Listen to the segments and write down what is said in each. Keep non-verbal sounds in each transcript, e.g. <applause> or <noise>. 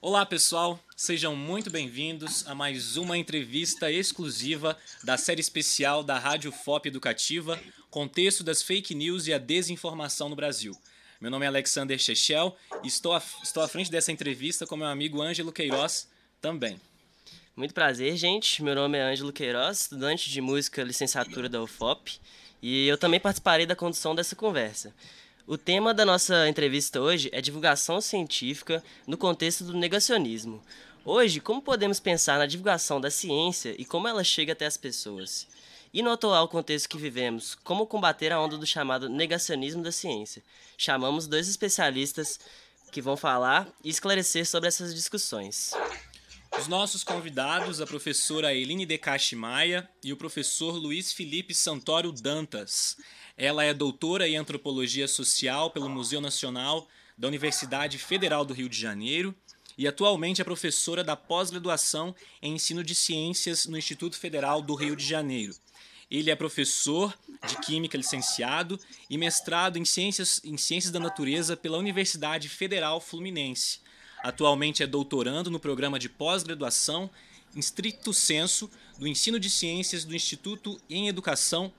Olá, pessoal. Sejam muito bem-vindos a mais uma entrevista exclusiva da série especial da Rádio FOP Educativa, Contexto das Fake News e a Desinformação no Brasil. Meu nome é Alexander Chechel e estou estou à frente dessa entrevista com meu amigo Ângelo Queiroz também. Muito prazer, gente. Meu nome é Ângelo Queiroz, estudante de música licenciatura da UFOP, e eu também participarei da condução dessa conversa. O tema da nossa entrevista hoje é divulgação científica no contexto do negacionismo. Hoje, como podemos pensar na divulgação da ciência e como ela chega até as pessoas? E no atual contexto que vivemos, como combater a onda do chamado negacionismo da ciência? Chamamos dois especialistas que vão falar e esclarecer sobre essas discussões. Os nossos convidados, a professora Eline Decache Maia e o professor Luiz Felipe Santório Dantas. Ela é doutora em antropologia social pelo Museu Nacional da Universidade Federal do Rio de Janeiro e atualmente é professora da pós-graduação em ensino de ciências no Instituto Federal do Rio de Janeiro. Ele é professor de Química licenciado e mestrado em Ciências, em Ciências da Natureza pela Universidade Federal Fluminense. Atualmente é doutorando no programa de pós-graduação em stricto senso do ensino de ciências do Instituto em Educação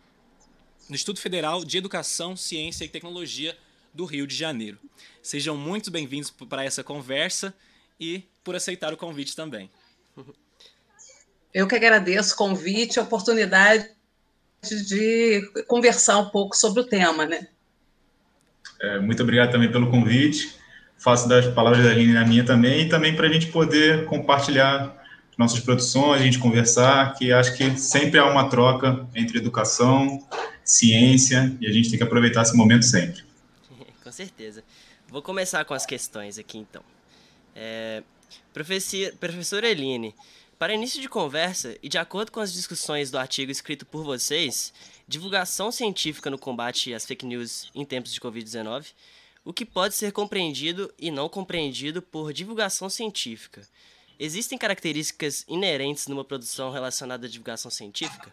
no Instituto Federal de Educação, Ciência e Tecnologia do Rio de Janeiro. Sejam muito bem-vindos para essa conversa e por aceitar o convite também. Eu que agradeço o convite, a oportunidade de conversar um pouco sobre o tema, né? É, muito obrigado também pelo convite. Faço das palavras da Aline na minha também, e também para a gente poder compartilhar nossas produções, a gente conversar, que acho que sempre há uma troca entre educação, ciência, e a gente tem que aproveitar esse momento sempre. <laughs> com certeza. Vou começar com as questões aqui, então. É, professor, professora Eline, para início de conversa, e de acordo com as discussões do artigo escrito por vocês, divulgação científica no combate às fake news em tempos de Covid-19, o que pode ser compreendido e não compreendido por divulgação científica? Existem características inerentes numa produção relacionada à divulgação científica?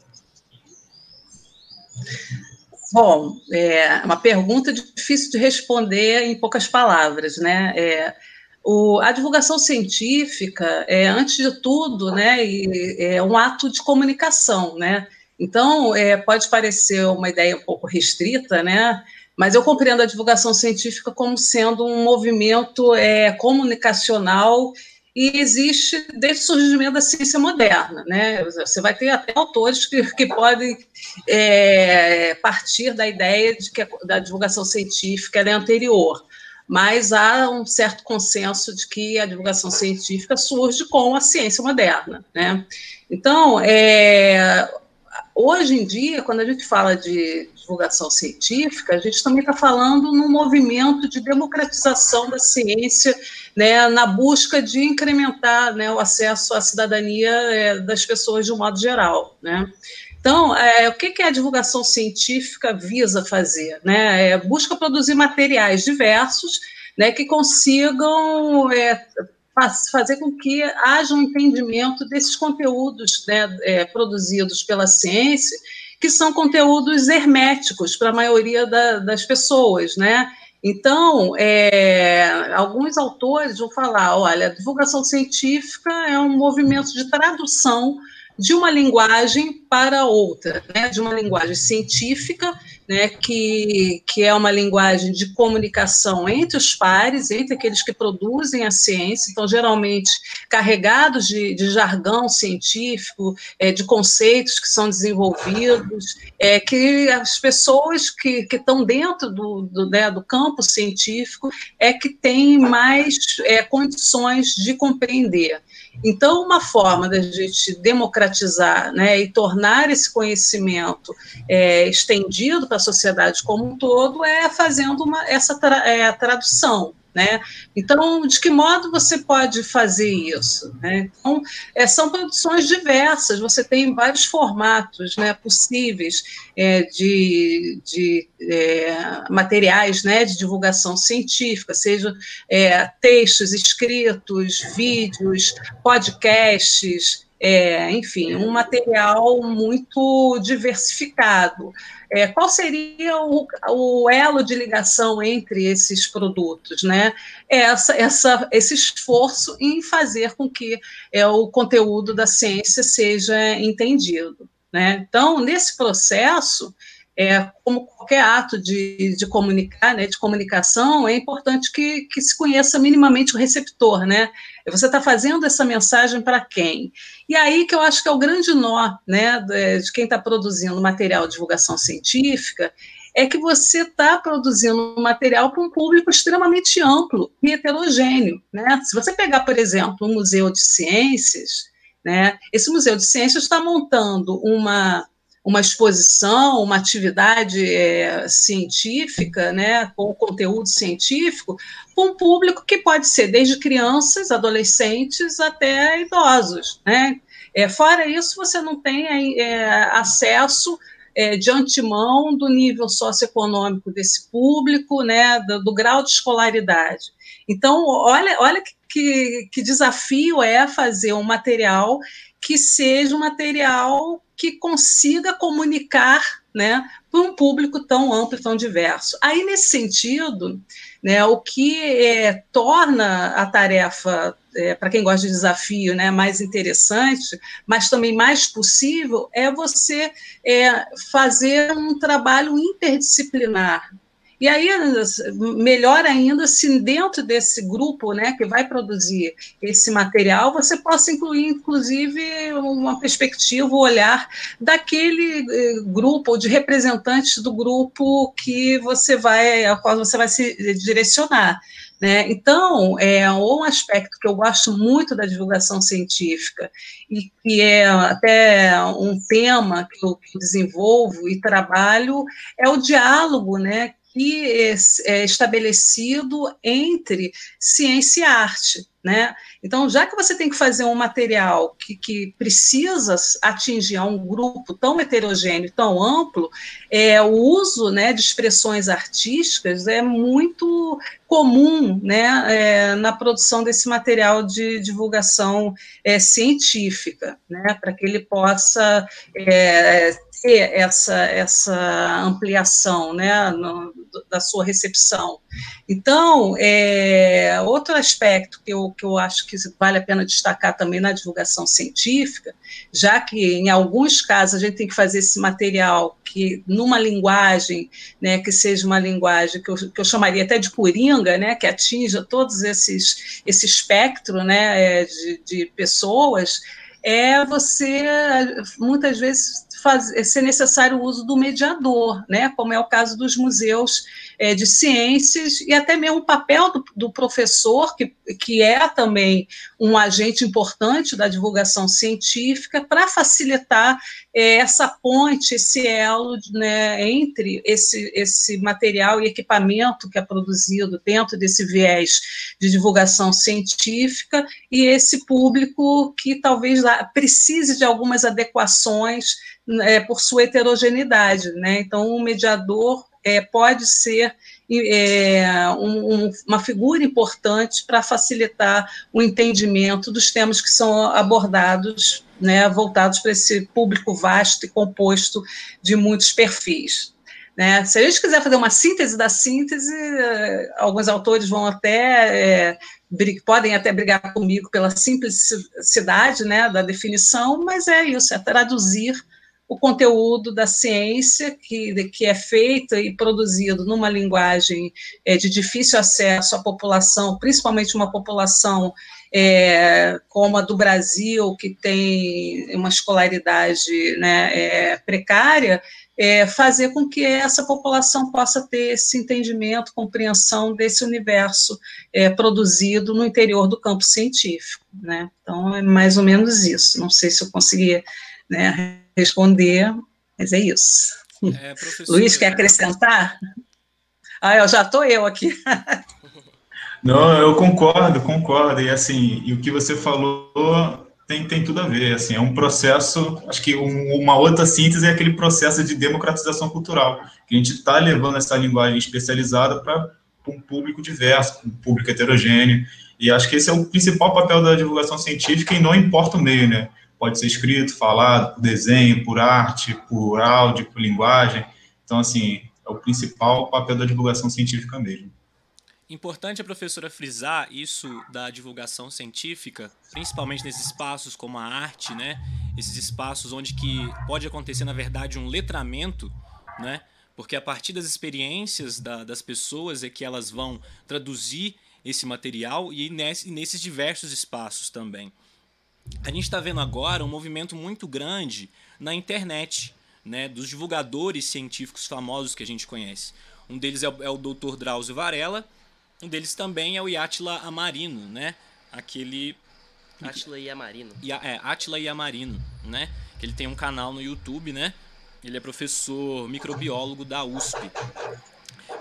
Bom, é uma pergunta difícil de responder em poucas palavras, né? É, o, a divulgação científica é, antes de tudo, né, é um ato de comunicação, né? Então, é, pode parecer uma ideia um pouco restrita, né? Mas eu compreendo a divulgação científica como sendo um movimento é, comunicacional e existe desde o surgimento da ciência moderna. Né? Você vai ter até autores que, que podem é, partir da ideia de que a, da divulgação científica é anterior mas há um certo consenso de que a divulgação científica surge com a ciência moderna. Né? Então, é, hoje em dia, quando a gente fala de divulgação científica, a gente também está falando num movimento de democratização da ciência, né, na busca de incrementar né, o acesso à cidadania é, das pessoas de um modo geral. Né? Então, é, o que, que a divulgação científica visa fazer? Né? É, busca produzir materiais diversos né, que consigam é, fazer com que haja um entendimento desses conteúdos né, é, produzidos pela ciência, que são conteúdos herméticos para a maioria da, das pessoas, né? Então, é, alguns autores vão falar, olha, a divulgação científica é um movimento de tradução de uma linguagem para outra, né, de uma linguagem científica, né, que, que é uma linguagem de comunicação entre os pares, entre aqueles que produzem a ciência, então, geralmente carregados de, de jargão científico, é, de conceitos que são desenvolvidos, é, que as pessoas que, que estão dentro do, do, né, do campo científico é que têm mais é, condições de compreender. Então, uma forma da gente democratizar né, e tornar esse conhecimento é, estendido para a sociedade como um todo é fazendo uma, essa tra é, tradução. Né? Então, de que modo você pode fazer isso? Né? Então, é, são produções diversas, você tem vários formatos né, possíveis é, de, de é, materiais né, de divulgação científica, seja é, textos escritos, vídeos, podcasts, é, enfim, um material muito diversificado. É, qual seria o, o, elo de ligação entre esses produtos? Né? Essa, essa, esse esforço em fazer com que é, o conteúdo da ciência seja entendido. Né? Então, nesse processo, é, como qualquer ato de, de comunicar, né, de comunicação, é importante que, que se conheça minimamente o receptor, né? Você está fazendo essa mensagem para quem? E aí que eu acho que é o grande nó, né, de quem está produzindo material de divulgação científica, é que você está produzindo material para um público extremamente amplo e heterogêneo, né? Se você pegar, por exemplo, um museu de ciências, né, esse museu de ciências está montando uma uma exposição, uma atividade é, científica, né, com conteúdo científico, com um público que pode ser desde crianças, adolescentes até idosos. Né? É, fora isso, você não tem é, acesso é, de antemão do nível socioeconômico desse público, né, do, do grau de escolaridade. Então, olha, olha que, que, que desafio é fazer um material que seja um material que consiga comunicar né, para um público tão amplo e tão diverso. Aí, nesse sentido, né, o que é, torna a tarefa, é, para quem gosta de desafio, né, mais interessante, mas também mais possível, é você é, fazer um trabalho interdisciplinar, e aí, melhor ainda, se dentro desse grupo né, que vai produzir esse material, você possa incluir, inclusive, uma perspectiva, um olhar daquele eh, grupo, ou de representantes do grupo que você vai, ao qual você vai se direcionar. Né? Então, é um aspecto que eu gosto muito da divulgação científica e que é até um tema que eu desenvolvo e trabalho é o diálogo, né, que é, estabelecido entre ciência e arte. Né? Então, já que você tem que fazer um material que, que precisa atingir um grupo tão heterogêneo, tão amplo, é, o uso né, de expressões artísticas é muito comum né, é, na produção desse material de divulgação é, científica, né, para que ele possa é, ter essa, essa ampliação né, no, da sua recepção. Então, é, outro aspecto que eu, que eu acho que vale a pena destacar também na divulgação científica, já que em alguns casos a gente tem que fazer esse material que numa linguagem, né, que seja uma linguagem que eu, que eu chamaria até de coringa, né, que atinja todos esses esse espectro, né, é, de, de pessoas, é você muitas vezes fazer, ser necessário o uso do mediador, né, como é o caso dos museus é, de ciências e até mesmo o papel do, do, professor, que, que é também um agente importante da divulgação científica, para facilitar é, essa ponte, esse elo né, entre esse, esse material e equipamento que é produzido dentro desse viés de divulgação científica e esse público que talvez precise de algumas adequações é, por sua heterogeneidade. Né? Então, o mediador é, pode ser é, um, um, uma figura importante para facilitar o entendimento dos temas que são abordados, né, voltados para esse público vasto e composto de muitos perfis. Né? Se a gente quiser fazer uma síntese da síntese, alguns autores vão até é, podem até brigar comigo pela simplicidade né, da definição, mas é isso, é traduzir o conteúdo da ciência que, que é feito e produzido numa linguagem é, de difícil acesso à população, principalmente uma população é, como a do Brasil, que tem uma escolaridade né, é, precária, é, fazer com que essa população possa ter esse entendimento, compreensão desse universo é, produzido no interior do campo científico. Né? Então, é mais ou menos isso. Não sei se eu consegui né, responder, mas é isso. É, Luiz, quer acrescentar? Ah, eu já estou eu aqui. Não, eu concordo, concordo. E assim, e o que você falou tem, tem tudo a ver. Assim, é um processo. Acho que um, uma outra síntese é aquele processo de democratização cultural, que a gente está levando essa linguagem especializada para um público diverso, um público heterogêneo. E acho que esse é o principal papel da divulgação científica, e não importa o meio, né? Pode ser escrito, falado, por desenho, por arte, por áudio, por linguagem. Então, assim, é o principal papel da divulgação científica mesmo. Importante a professora frisar isso da divulgação científica, principalmente nesses espaços como a arte, né? Esses espaços onde que pode acontecer, na verdade, um letramento, né? Porque a partir das experiências da, das pessoas é que elas vão traduzir esse material e, nesse, e nesses diversos espaços também. A gente está vendo agora um movimento muito grande na internet, né? Dos divulgadores científicos famosos que a gente conhece. Um deles é o, é o Dr. Drauzio Varela, um deles também é o Yatila Amarino, né? Aquele. Atila Yamarino. É, Atila Yamarino, né? Que ele tem um canal no YouTube, né? Ele é professor microbiólogo da USP.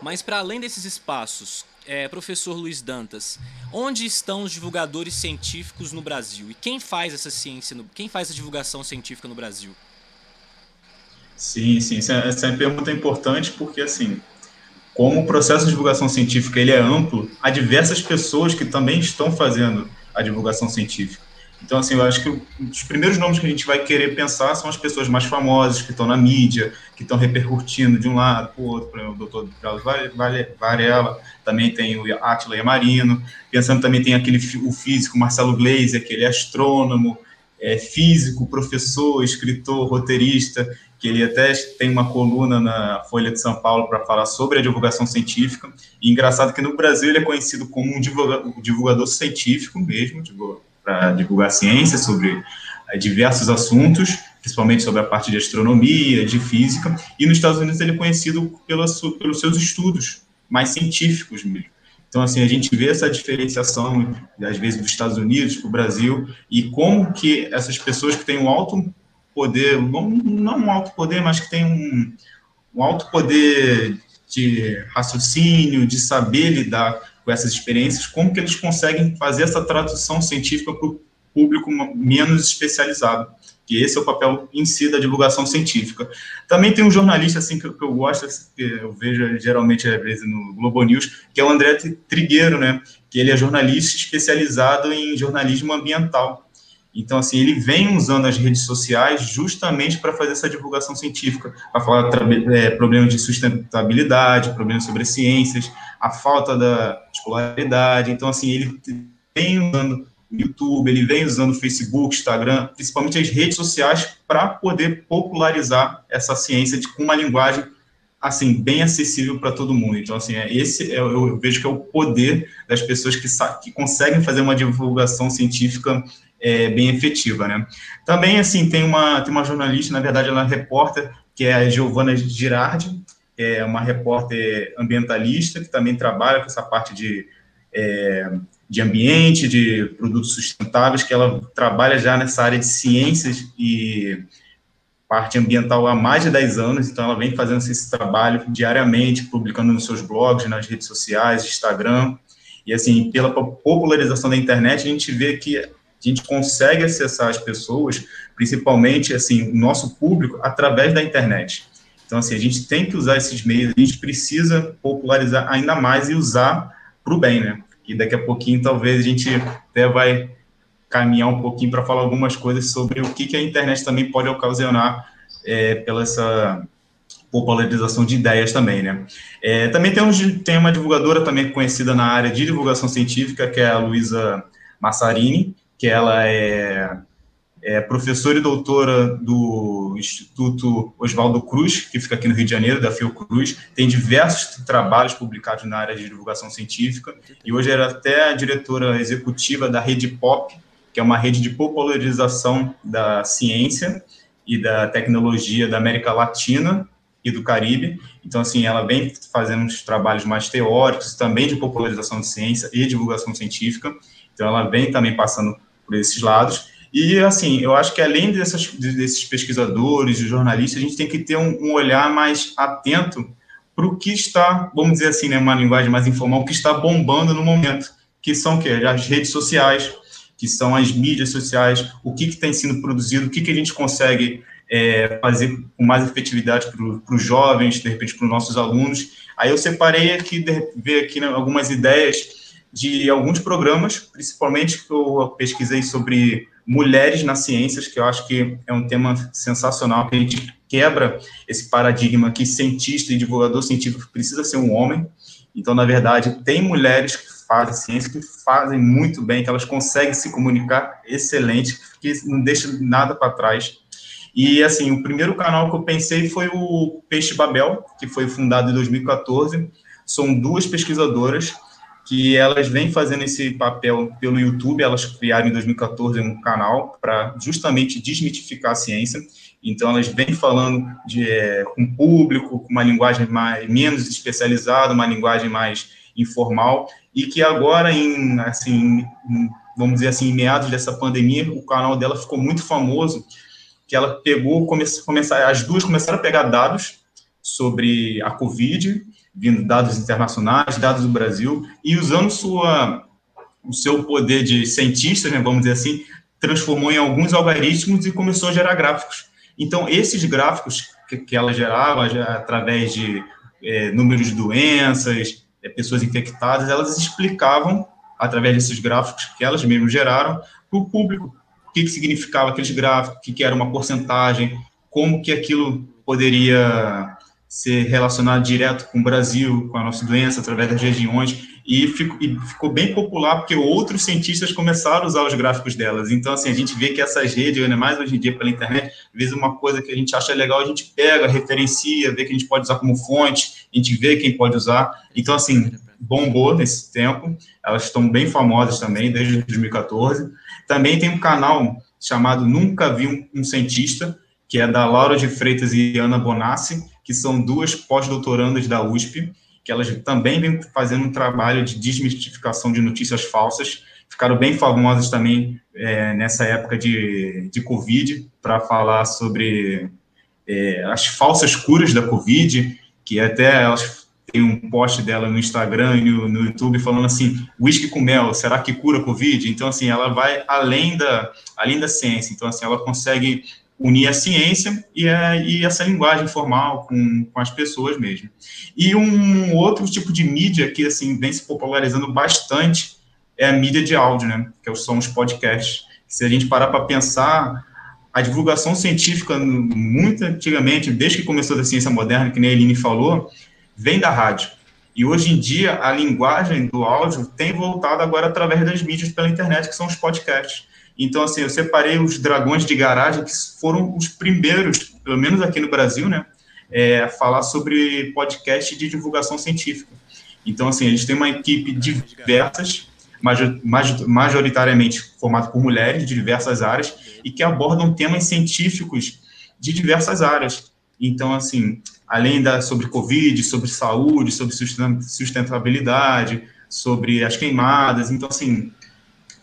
Mas para além desses espaços, é, professor Luiz Dantas, onde estão os divulgadores científicos no Brasil? E quem faz essa ciência, no, quem faz a divulgação científica no Brasil? Sim, sim, essa é uma pergunta importante porque assim, como o processo de divulgação científica ele é amplo, há diversas pessoas que também estão fazendo a divulgação científica. Então, assim, eu acho que os primeiros nomes que a gente vai querer pensar são as pessoas mais famosas, que estão na mídia, que estão repercutindo de um lado para o outro, por exemplo, o doutor Carlos Varela, também tem o Átila Yamarino, pensando também tem aquele o físico Marcelo Gleiser, que ele é astrônomo, é físico, professor, escritor, roteirista, que ele até tem uma coluna na Folha de São Paulo para falar sobre a divulgação científica. E engraçado que no Brasil ele é conhecido como um divulgador, divulgador científico mesmo, para divulgar ciência sobre é, diversos assuntos, principalmente sobre a parte de astronomia, de física. E nos Estados Unidos ele é conhecido pelos seus estudos mais científicos mesmo. Então, assim, a gente vê essa diferenciação, às vezes, dos Estados Unidos para o Brasil, e como que essas pessoas que têm um alto poder, não, um alto poder, mas que tem um, um alto poder de raciocínio, de saber lidar com essas experiências, como que eles conseguem fazer essa tradução científica para o público menos especializado, que esse é o papel em si da divulgação científica. Também tem um jornalista assim que eu, gosto, que eu vejo geralmente às vezes no Globo News, que é o André Trigueiro, né? Que ele é jornalista especializado em jornalismo ambiental. Então, assim, ele vem usando as redes sociais justamente para fazer essa divulgação científica, para falar é, problemas de sustentabilidade, problemas sobre ciências, a falta da escolaridade. Então, assim, ele vem usando YouTube, ele vem usando Facebook, Instagram, principalmente as redes sociais, para poder popularizar essa ciência de, com uma linguagem assim bem acessível para todo mundo. Então, assim, é, esse é, eu vejo que é o poder das pessoas que, que conseguem fazer uma divulgação científica é, bem efetiva, né? Também, assim, tem uma, tem uma jornalista, na verdade, ela é repórter, que é a Giovana Girardi, é uma repórter ambientalista, que também trabalha com essa parte de, é, de ambiente, de produtos sustentáveis, que ela trabalha já nessa área de ciências e parte ambiental há mais de 10 anos, então ela vem fazendo esse trabalho diariamente, publicando nos seus blogs, nas redes sociais, Instagram, e assim, pela popularização da internet, a gente vê que a gente consegue acessar as pessoas, principalmente assim, o nosso público, através da internet. Então, assim, a gente tem que usar esses meios, a gente precisa popularizar ainda mais e usar para o bem, né? E daqui a pouquinho, talvez, a gente até vai caminhar um pouquinho para falar algumas coisas sobre o que, que a internet também pode ocasionar é, pela essa popularização de ideias também, né? É, também temos, tem uma divulgadora também conhecida na área de divulgação científica, que é a Luísa Massarini, que ela é, é professora e doutora do Instituto Oswaldo Cruz, que fica aqui no Rio de Janeiro, da Fiocruz, tem diversos trabalhos publicados na área de divulgação científica, e hoje era até a diretora executiva da Rede Pop, que é uma rede de popularização da ciência e da tecnologia da América Latina e do Caribe. Então, assim, ela vem fazendo uns trabalhos mais teóricos, também de popularização de ciência e divulgação científica. Então, ela vem também passando por esses lados. E, assim, eu acho que além dessas, desses pesquisadores e jornalistas, a gente tem que ter um, um olhar mais atento para o que está, vamos dizer assim, né, uma linguagem mais informal, o que está bombando no momento, que são que as redes sociais, que são as mídias sociais, o que, tem sido produzido, o que, que a gente consegue é, fazer com mais efetividade para os jovens, de repente para os nossos alunos. Aí eu separei aqui, ver aqui né, algumas ideias de alguns programas, principalmente que eu pesquisei sobre mulheres nas ciências, que eu acho que é um tema sensacional, que a gente quebra esse paradigma que cientista e divulgador científico precisa ser um homem. Então, na verdade, tem mulheres que fazem ciência que fazem muito bem, que elas conseguem se comunicar excelente, que não deixa nada para trás. E, assim, o primeiro canal que eu pensei foi o Peixe Babel, que foi fundado em 2014. São duas pesquisadoras que elas vêm fazendo esse papel pelo YouTube, elas criaram em 2014 um canal para justamente desmitificar a ciência. Então elas vêm falando de, é, com o público, com uma linguagem mais menos especializada, uma linguagem mais informal, e que agora em assim, vamos dizer assim, em meados dessa pandemia, o canal dela ficou muito famoso, que ela pegou, começou, começar, as duas começaram a pegar dados sobre a Covid vindo dados internacionais, dados do Brasil, e usando sua, o seu poder de cientista, né, vamos dizer assim, transformou em alguns algoritmos e começou a gerar gráficos. Então, esses gráficos que, que ela gerava, através de é, números de doenças, é, pessoas infectadas, elas explicavam, através desses gráficos que elas mesmas geraram, para o público o que, que significava aqueles gráficos, o que, que era uma porcentagem, como que aquilo poderia ser relacionado direto com o Brasil, com a nossa doença, através das regiões, e, fico, e ficou bem popular porque outros cientistas começaram a usar os gráficos delas. Então, assim, a gente vê que essas redes, ainda mais hoje em dia pela internet, às vezes uma coisa que a gente acha legal, a gente pega, referencia, vê que a gente pode usar como fonte, a gente vê quem pode usar. Então, assim, bombou nesse tempo, elas estão bem famosas também, desde 2014. Também tem um canal chamado Nunca Vi um, um Cientista, que é da Laura de Freitas e Ana Bonassi, que são duas pós-doutorandas da USP, que elas também vêm fazendo um trabalho de desmistificação de notícias falsas, ficaram bem famosas também é, nessa época de, de Covid, para falar sobre é, as falsas curas da Covid, que até elas um post dela no Instagram e no, YouTube falando assim, whisky com mel, será que cura Covid? Então, assim, ela vai além da, além da ciência, então, assim, ela consegue unir a ciência e, a, e essa linguagem formal com, com as pessoas mesmo. E um outro tipo de mídia que assim vem se popularizando bastante é a mídia de áudio, né? Que são os podcasts. Se a gente parar para pensar, a divulgação científica, muito antigamente, desde que começou a ciência moderna, que nem a Eline falou, vem da rádio. E hoje em dia, a linguagem do áudio tem voltado agora através das mídias pela internet, que são os podcasts. Então, assim, eu separei os dragões de garagem, que foram os primeiros, pelo menos aqui no Brasil, né, é, a falar sobre podcast de divulgação científica. Então, assim, a gente tem uma equipe diversas, majoritariamente formada por mulheres de diversas áreas, e que abordam temas científicos de diversas áreas. Então, assim, além da sobre Covid, sobre saúde, sobre sustentabilidade, sobre as queimadas, então, assim,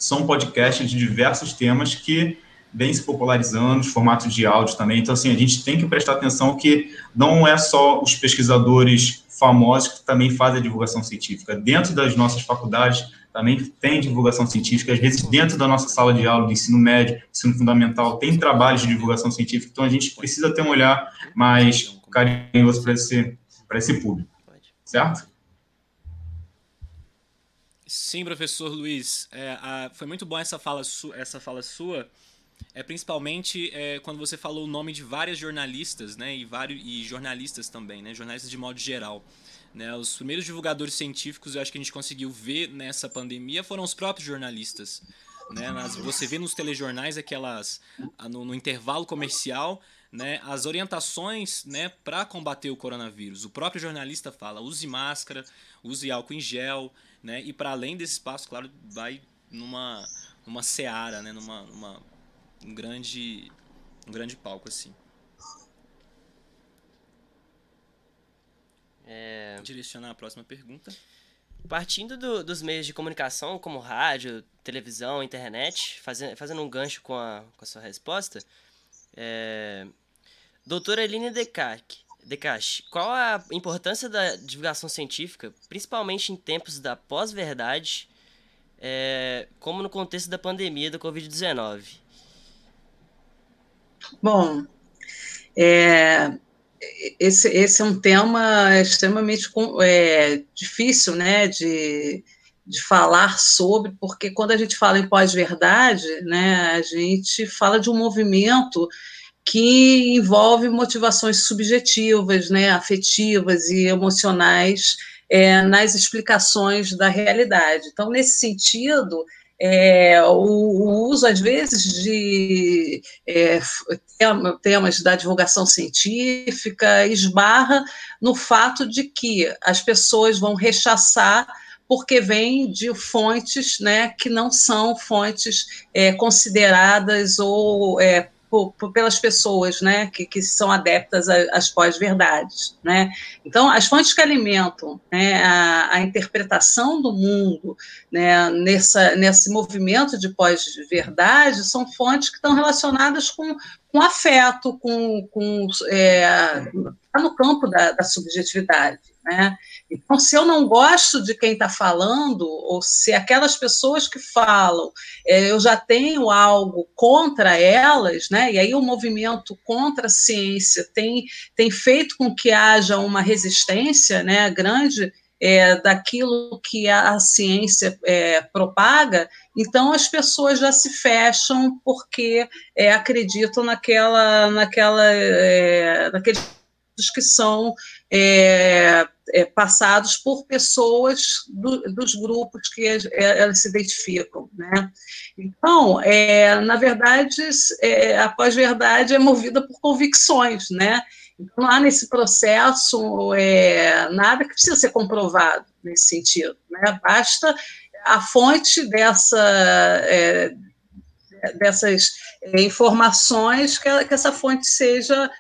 são podcasts de diversos temas que vêm se popularizando, os formatos de áudio também. Então, assim, a gente tem que prestar atenção que não é só os pesquisadores famosos que também fazem a divulgação científica. Dentro das nossas faculdades também tem divulgação científica, às vezes dentro da nossa sala de aula de ensino médio, ensino fundamental, tem trabalhos de divulgação científica, então a gente precisa ter um olhar mais carinhoso para esse, para esse público. Certo? Sim, professor Luiz. É, a, foi muito bom essa fala, su, essa fala sua. É principalmente é, quando você falou o nome de várias jornalistas, né, e vários e jornalistas também, né, jornalistas de modo geral. Né, os primeiros divulgadores científicos, eu acho que a gente conseguiu ver nessa pandemia foram os próprios jornalistas. Né, nas, você vê nos telejornais aquelas no, no intervalo comercial né, as orientações né, para combater o coronavírus. O próprio jornalista fala: use máscara, use álcool em gel, né? E para além desse espaço, claro, vai numa numa seara, né? Numa, numa um grande um grande palco assim. É... Direcionar a próxima pergunta. Partindo do, dos meios de comunicação, como rádio, televisão, internet, fazendo, fazendo um gancho com a, com a sua resposta, é... doutora Eline Decac, Decache, qual a importância da divulgação científica, principalmente em tempos da pós-verdade, é, como no contexto da pandemia da Covid-19? Bom, é, esse, esse é um tema extremamente é, difícil né, de, de falar sobre, porque quando a gente fala em pós-verdade, né, a gente fala de um movimento que envolve motivações subjetivas, né, afetivas e emocionais é, nas explicações da realidade. Então, nesse sentido, é, o, o, uso, às vezes, de é, temas da divulgação científica esbarra no fato de que as pessoas vão rechaçar porque vem de fontes né, que não são fontes é, consideradas ou é, por, por, pelas pessoas né, que, que são adeptas às pós-verdades. Né? Então, as fontes que alimentam né, a, a, interpretação do mundo né, nessa, nesse movimento de pós-verdade são fontes que estão relacionadas com, com afeto, com, com é, tá no campo da, da subjetividade. Né? Então, se eu não gosto de quem está falando, ou se aquelas pessoas que falam, é, eu já tenho algo contra elas, né? e aí o movimento contra a ciência tem, tem feito com que haja uma resistência né, grande é, daquilo que a, a ciência é, propaga, então as pessoas já se fecham porque é, acreditam naquela, naquela, é, naqueles que são é, é, passados por pessoas do, dos grupos que elas se identificam. Né? Então, é, na verdade, é, a pós-verdade é movida por convicções, né? Então, não há nesse processo é, nada que precisa ser comprovado nesse sentido. Né? Basta a fonte dessa, é, dessas é, informações que, que, essa fonte seja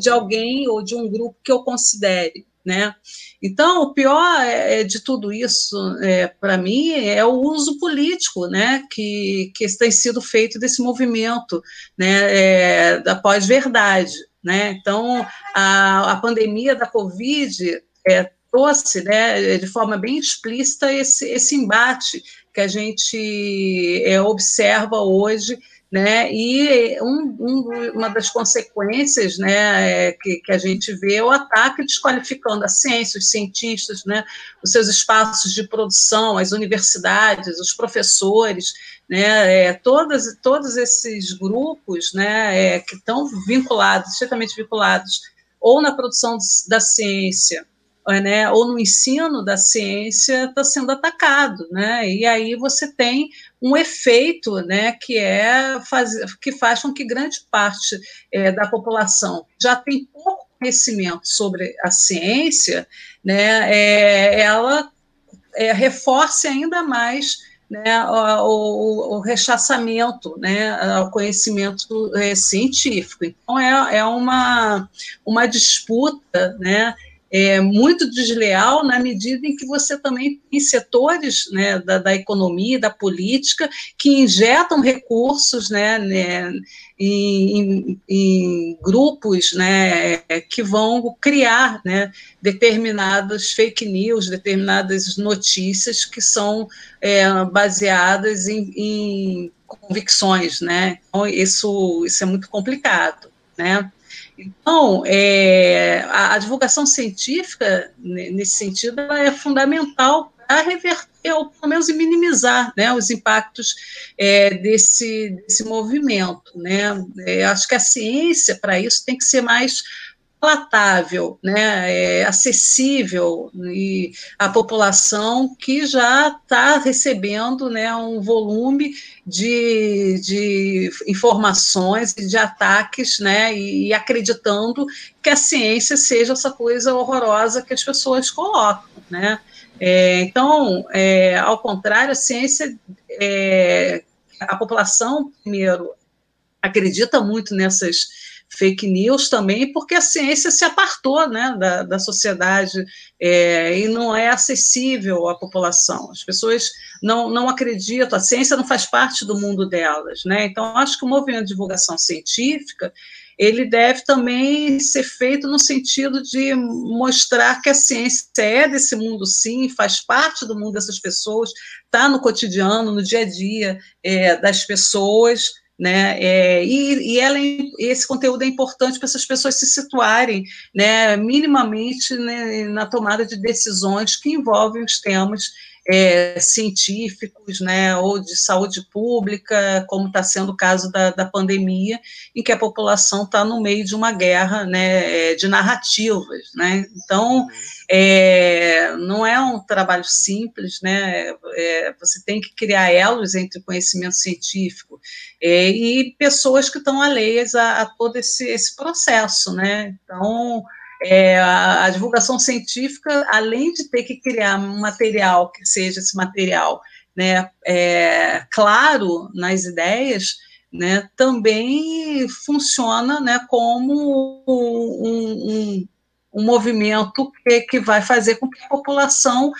de alguém ou de um grupo que eu considere. Né? Então, o pior é, é de tudo isso, é, para mim, é o uso político né, que, que tem sido feito desse movimento né, é, da pós-verdade. Né? Então, a, a pandemia da Covid é, trouxe né, de forma bem explícita esse, esse embate que a gente é, observa hoje né? E um, um, uma das consequências, né, é que, que, a gente vê é o ataque desqualificando a ciência, os cientistas, né, os seus espaços de produção, as universidades, os professores, né, é, todas, todos esses grupos, né, é, que estão vinculados, estritamente vinculados, ou na produção da ciência, né, ou no ensino da ciência está sendo atacado, né? E aí você tem um efeito, né, que é faz, que faz com que grande parte é, da população já tem pouco conhecimento sobre a ciência, né? É, ela é, reforce ainda mais né, o, o, rechaçamento né, ao conhecimento é, científico. Então, é, é uma, uma disputa né, é, muito desleal na medida em que você também tem setores né, da, da economia, da política, que injetam recursos né, né em, em, grupos né, que vão criar né, determinadas fake news, determinadas notícias que são é, baseadas em, em convicções. Né? Então, isso, isso é muito complicado. Né? Então, é, a, a, divulgação científica, nesse sentido, é fundamental para reverter, ou pelo menos minimizar né, os impactos é, desse, desse movimento. Né? É, acho que a ciência, para isso, tem que ser mais palatável, né, é, acessível e a população que já está recebendo né, um volume de, de informações e de ataques, né, e, e, acreditando que a ciência seja essa coisa horrorosa que as pessoas colocam, né. É, então, é, ao contrário, a ciência, é, a população, primeiro, acredita muito nessas fake news também, porque a ciência se apartou né, da, da sociedade é, e não é acessível à população. As pessoas não, não acreditam, a ciência não faz parte do mundo delas. Né? Então, acho que o movimento de divulgação científica ele deve também ser feito no sentido de mostrar que a ciência é desse mundo, sim, faz parte do mundo dessas pessoas, está no cotidiano, no dia a dia é, das pessoas, né? É, e, e ela, esse conteúdo é importante para essas pessoas se situarem, né, minimamente né, na tomada de decisões que envolvem os temas é, científicos, né, ou de saúde pública, como está sendo o caso da, da pandemia, em que a população está no meio de uma guerra, né, é, de narrativas, né, então é, não é um trabalho simples, né, é, você tem que criar elos entre conhecimento científico é, e pessoas que estão alheias a, a todo esse, esse processo, né, então é, a, a, divulgação científica, além de ter que criar um material que seja esse material né, é, claro nas ideias, né, também funciona né, como um, um, um movimento que, que vai fazer com que a população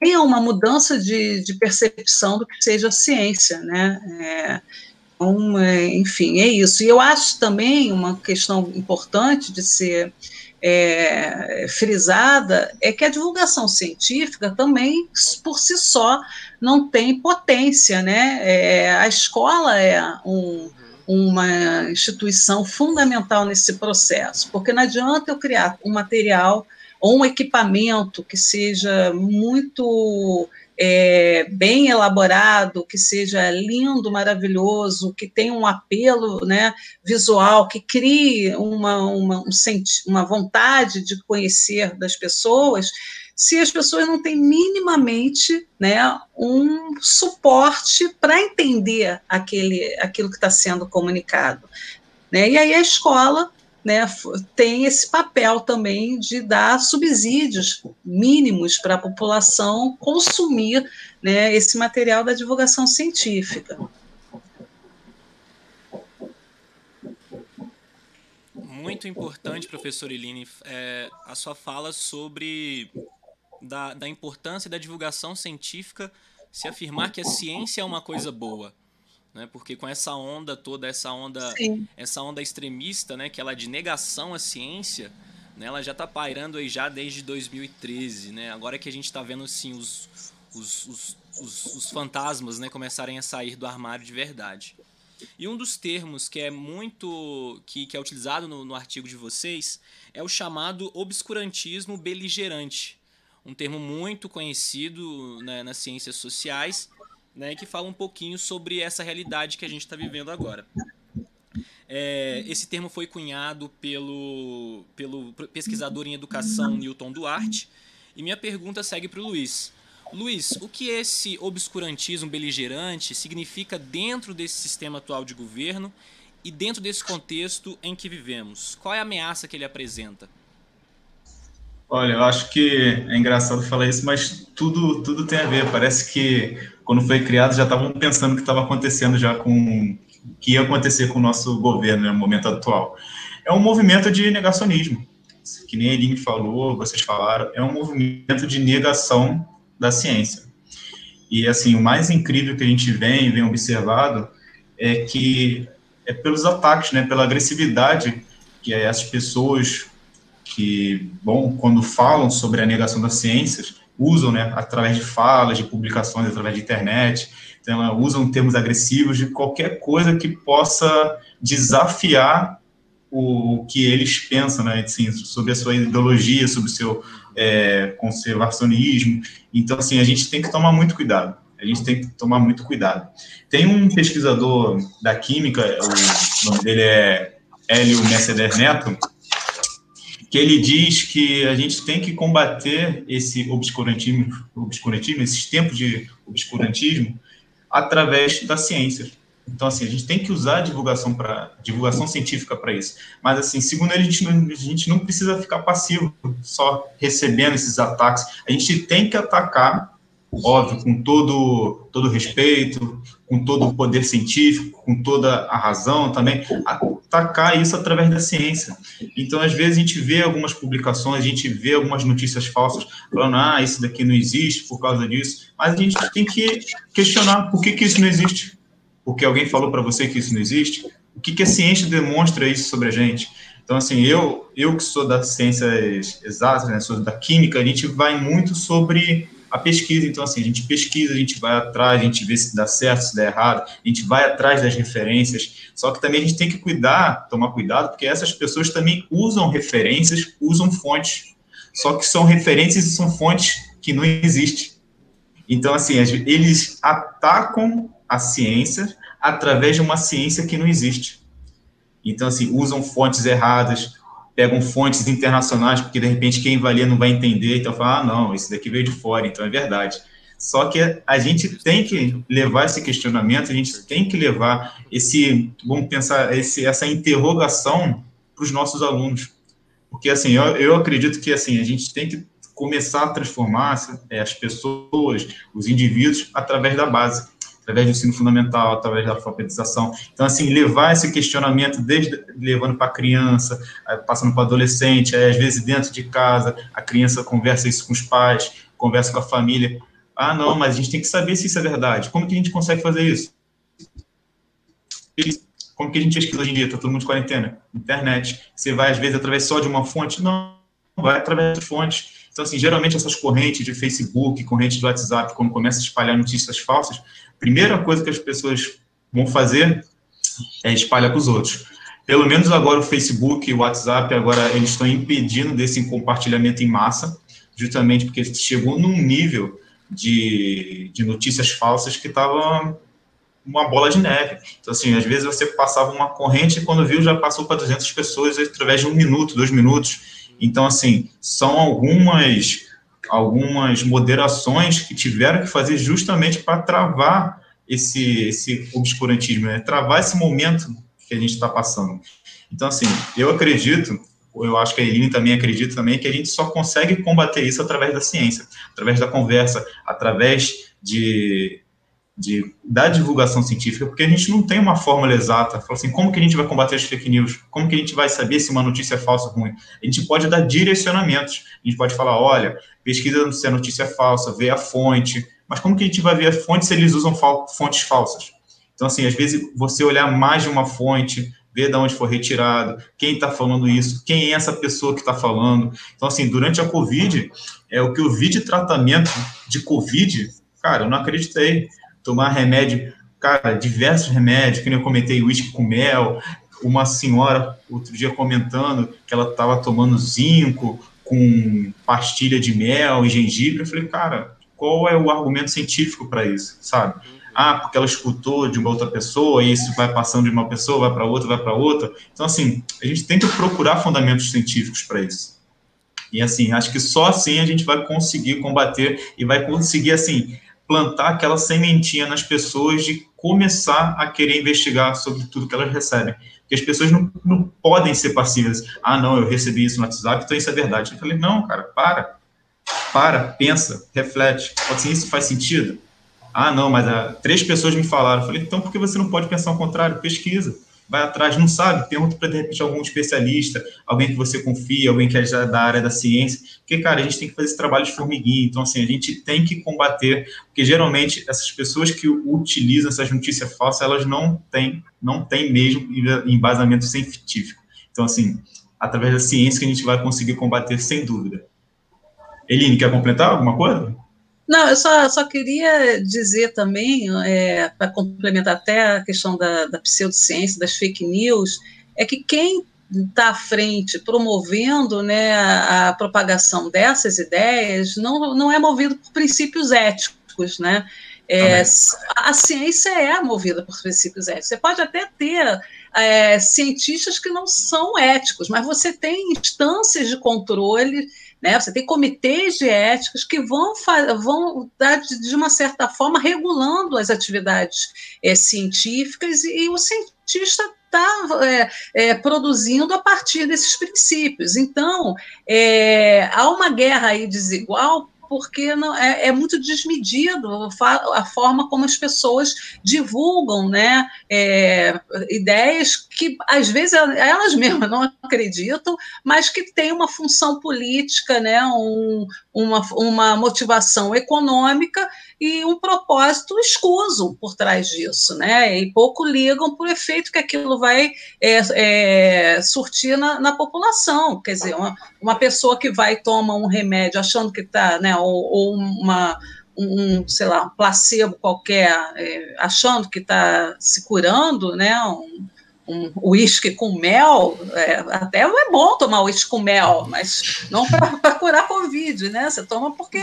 tenha uma mudança de, de percepção do que seja ciência, né? É, então, é, enfim, é isso. E eu acho também uma questão importante de ser é, frisada é que a divulgação científica também, por si só, não tem potência, né? É, a escola é um, uma instituição fundamental nesse processo, porque não adianta eu criar um material ou um equipamento que seja muito é, bem elaborado, que seja lindo, maravilhoso, que tenha um apelo né, visual, que crie uma, uma, um uma vontade de conhecer das pessoas, se as pessoas não têm minimamente né, um suporte para entender aquele, aquilo que está sendo comunicado. Né? E aí a escola né, tem esse papel também de dar subsídios mínimos para a população consumir né, esse material da divulgação científica. Muito importante, professor Eline, é, a sua fala sobre da, da importância da divulgação científica se afirmar que a ciência é uma coisa boa né? Porque com essa onda toda, essa onda, Sim. essa onda extremista, né, que ela é de negação à ciência, né, ela já está pairando aí já desde 2013, né? Agora que a gente está vendo assim os, os, os, os, os fantasmas, né, começarem a sair do armário de verdade. E um dos termos que é muito que, que é utilizado no, no artigo de vocês é o chamado obscurantismo beligerante, um termo muito conhecido né, nas ciências sociais né, que fala um pouquinho sobre essa realidade que a gente está vivendo agora. É, esse termo foi cunhado pelo, pelo pesquisador em educação Newton Duarte. E minha pergunta segue para o Luiz. Luiz, o que esse obscurantismo beligerante significa dentro desse sistema atual de governo e dentro desse contexto em que vivemos? Qual é a ameaça que ele apresenta? Olha, eu acho que é engraçado falar isso, mas tudo, tudo tem a ver. Parece que quando foi criado, já estavam pensando o que estava acontecendo já com que ia acontecer com o nosso governo né, no momento atual. É um movimento de negacionismo, que nem a Eline falou, vocês falaram, é um movimento de negação da ciência. E, assim, o mais incrível que a gente vem, vem observado, é que é pelos ataques, né, pela agressividade que essas pessoas que, bom, quando falam sobre a negação das ciências, usam, né, através de falas, de publicações, através de internet, então ela usam termos agressivos de qualquer coisa que possa desafiar o que eles pensam, né, assim, sobre a sua ideologia, sobre o seu é, conservacionismo. Então, assim, a gente tem que tomar muito cuidado. A gente tem que tomar muito cuidado. Tem um pesquisador da química, o nome dele é Hélio Mercedes Neto, que ele diz que a gente tem que combater esse obscurantismo, obscurantismo esses tempos de obscurantismo, através da ciência. Então, assim, a gente tem que usar a divulgação, para divulgação científica para isso. Mas, assim, segundo ele, a gente, não, a gente não precisa ficar passivo, só recebendo esses ataques. A gente tem que atacar óbvio, com todo, todo respeito, com todo o poder científico, com toda a razão também, atacar isso através da ciência. Então, às vezes, a gente vê algumas publicações, a gente vê algumas notícias falsas falando, ah, isso daqui não existe por causa disso, mas a gente tem que questionar por que, que isso não existe. Porque alguém falou para você que isso não existe? O que, que a ciência demonstra isso sobre a gente? Então, assim, eu, eu que sou das ciências exatas, né, sou da química, a gente vai muito sobre a pesquisa. Então, assim, a gente pesquisa, a gente vai atrás, a gente vê se dá certo, se dá errado, a gente vai atrás das referências. Só que também a gente tem que cuidar, tomar cuidado, porque essas pessoas também usam referências, usam fontes. Só que são referências e são fontes que não existem. Então, assim, eles atacam a ciência através de uma ciência que não existe. Então, assim, usam fontes erradas, pegam fontes internacionais, porque de repente quem vai ler não vai entender, então fala, ah, não, esse daqui veio de fora, então é verdade. Só que a gente tem que levar esse questionamento, a gente tem que levar esse, vamos pensar, esse, essa interrogação para os nossos alunos. Porque, assim, eu, eu acredito que, assim, a gente tem que começar a transformar é, as pessoas, os indivíduos, através da base através do ensino fundamental, através da alfabetização. Então, assim, levar esse questionamento, desde levando para a criança, passando para o adolescente, aí, às vezes dentro de casa, a criança conversa isso com os pais, conversa com a família. Ah, não, mas a gente tem que saber se isso é verdade. Como que a gente consegue fazer isso? Como que a gente pesquisa hoje em dia? Está todo mundo de quarentena. Internet. Você vai, às vezes, através só de uma fonte? Não, vai através de fontes então, assim, geralmente essas correntes de Facebook, correntes de WhatsApp, quando começa a espalhar notícias falsas, primeira coisa que as pessoas vão fazer é espalhar para os outros. Pelo menos agora o Facebook e o WhatsApp, agora eles estão impedindo desse compartilhamento em massa, justamente porque chegou num nível de, de notícias falsas que estava uma bola de neve. Então, assim, às vezes você passava uma corrente e quando viu já passou para 200 pessoas através de um minuto, dois minutos. Então, assim, são algumas, algumas moderações que tiveram que fazer justamente para travar esse, esse obscurantismo, né? travar esse momento que a gente está passando. Então, assim, eu acredito, eu acho que a Eline também acredita também, que a gente só consegue combater isso através da ciência, através da conversa, através de de, da divulgação científica, porque a gente não tem uma fórmula exata. Fala assim, como que a gente vai combater as fake news? Como que a gente vai saber se uma notícia é falsa ou ruim? A gente pode dar direcionamentos. A gente pode falar, olha, pesquisa se a notícia é falsa, vê a fonte. Mas como que a gente vai ver a fonte se eles usam fontes falsas? Então, assim, às vezes você olhar mais de uma fonte, ver de onde foi retirado, quem está falando isso, quem é essa pessoa que está falando. Então, assim, durante a Covid, é o que eu vi de tratamento de Covid, cara, eu não acreditei tomar remédio, cara, diversos remédios, que nem eu comentei, uísque com mel, uma senhora outro dia comentando que ela estava tomando zinco com pastilha de mel e gengibre, eu falei, cara, qual é o argumento científico para isso, sabe? Ah, porque ela escutou de uma outra pessoa, e isso vai passando de uma pessoa, vai para outra, vai para outra. Então, assim, a gente tem que procurar fundamentos científicos para isso. E, assim, acho que só assim a gente vai conseguir combater e vai conseguir, assim, plantar aquela sementinha nas pessoas de começar a querer investigar sobre tudo que elas recebem. Porque as pessoas não, não podem ser passivas. Ah, não, eu recebi isso no WhatsApp, então isso é verdade. Eu falei, não, cara, para. Para, pensa, reflete. Assim, isso faz sentido? Ah, não, mas ah, três pessoas me falaram. Eu falei, então por que você não pode pensar ao contrário? Pesquisa vai atrás, não sabe, pergunta para de repente algum especialista, alguém que você confia, alguém que é da área da ciência, porque, cara, a gente tem que fazer esse trabalho de formiguinha, então, assim, a gente tem que combater, porque geralmente essas pessoas que utilizam essas notícias falsas, elas não têm, não têm mesmo embasamento científico. Então, assim, através da ciência que a gente vai conseguir combater, sem dúvida. Eline, quer completar alguma coisa? Não, eu só, só queria dizer também, é, para complementar até a questão da, da pseudociência, das fake news, é que quem está à frente promovendo né, a, a, propagação dessas ideias não, não é movido por princípios éticos, né? É, a ciência é movida por princípios éticos. Você pode até ter é, cientistas que não são éticos, mas você tem instâncias de controle né? Você tem comitês de éticas que vão, vão dar, de uma certa forma, regulando as atividades é, científicas e, e o cientista está é, é, produzindo a partir desses princípios. Então, é, há uma guerra aí desigual porque não, é, é, muito desmedido a forma como as pessoas divulgam né, é, ideias que, às vezes, elas mesmas não acreditam, mas que têm uma função política, né, um, uma, uma motivação econômica e um propósito escuso por trás disso, né? E pouco ligam para o efeito que aquilo vai é, é, surtir na, na, população. Quer dizer, uma, uma pessoa que vai toma um remédio achando que está, né? Ou, ou uma um, sei lá, um placebo qualquer, é, achando que está se curando, né? Um, um uísque com mel, é, até é bom tomar uísque com mel, mas não para <laughs> curar Covid, né? Você toma porque,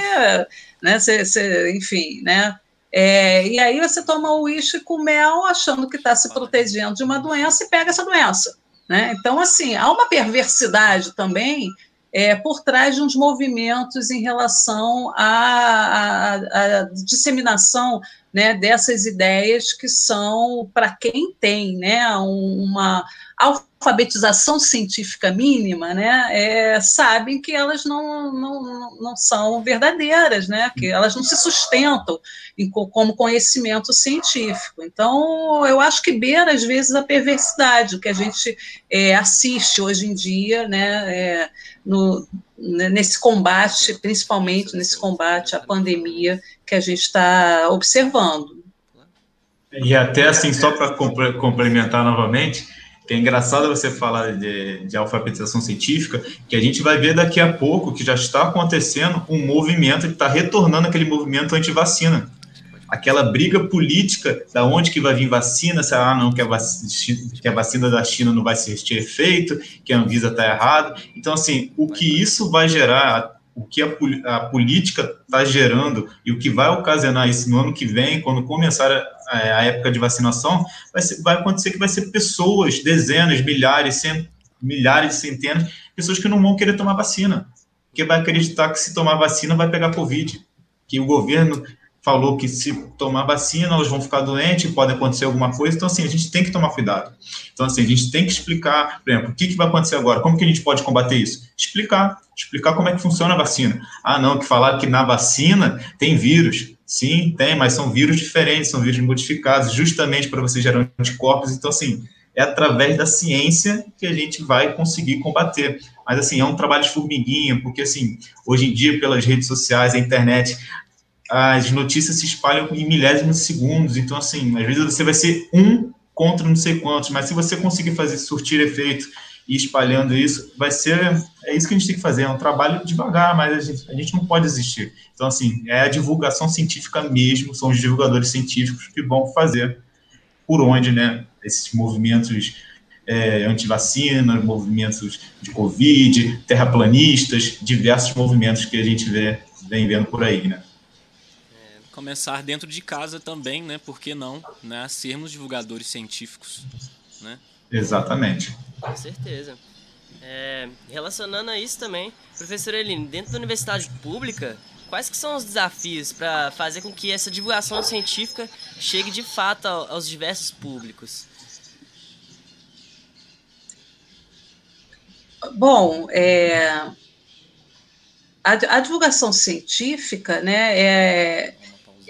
né, você, enfim, né? É, e aí você toma o uísque com mel achando que está se protegendo de uma doença e pega essa doença. Né? Então, assim, há uma perversidade também é, por trás de uns movimentos em relação à, à, à disseminação né, dessas ideias que são para quem tem né, uma alfabetização científica mínima, né, é, sabem que elas não, não, não são verdadeiras, né, que elas não se sustentam em, como conhecimento científico. Então, eu acho que beira, às vezes, a perversidade, o que a gente é, assiste hoje em dia, né, é, no, nesse combate, principalmente nesse combate à pandemia que a gente está observando. E até assim, só para complementar novamente, que é engraçado você falar de, de, alfabetização científica, que a gente vai ver daqui a pouco que já está acontecendo um movimento que está retornando aquele movimento anti-vacina aquela briga política da onde que vai vir vacina, se ah, não, que a, vacina, que a vacina da China não vai ser efeito, que a Anvisa está errado. Então, assim, o que isso vai gerar, o que a, a política está gerando e o que vai ocasionar isso no ano que vem, quando começar a, a época de vacinação, vai, ser, vai acontecer que vai ser pessoas, dezenas, milhares, cent, milhares, centenas, pessoas que não vão querer tomar vacina, porque vai acreditar que se tomar vacina vai pegar Covid, que o governo falou que se tomar vacina, elas vão ficar doentes, pode acontecer alguma coisa. Então, assim, a gente tem que tomar cuidado. Então, assim, a gente tem que explicar, por exemplo, o que, que vai acontecer agora, como que a gente pode combater isso? Explicar, explicar como é que funciona a vacina. Ah, não, que falar que na vacina tem vírus. Sim, tem, mas são vírus diferentes, são vírus modificados, justamente para você gerar anticorpos. Então, assim, é através da ciência que a gente vai conseguir combater. Mas, assim, é um trabalho de formiguinha, porque, assim, hoje em dia, pelas redes sociais, a internet, as notícias se espalham em milésimos de segundos. Então, assim, às vezes você vai ser um contra não sei quantos, mas se você conseguir fazer surtir efeito e espalhando isso, vai ser. É isso que a gente tem que fazer. É um trabalho devagar, mas a gente, a gente não pode desistir. Então, assim, é a divulgação científica mesmo, são os divulgadores científicos que vão fazer por onde, né, esses movimentos é, anti-vacina, movimentos de Covid, terraplanistas, diversos movimentos que a gente vê, vem vendo por aí, né? Começar dentro de casa também, né? Por que não, né? Sermos divulgadores científicos, né? Exatamente. Com certeza. É, relacionando a isso também, professor Eline, dentro da universidade pública, quais que são os desafios para fazer com que essa divulgação científica chegue de fato aos diversos públicos? Bom, é, a, a, divulgação científica né, é,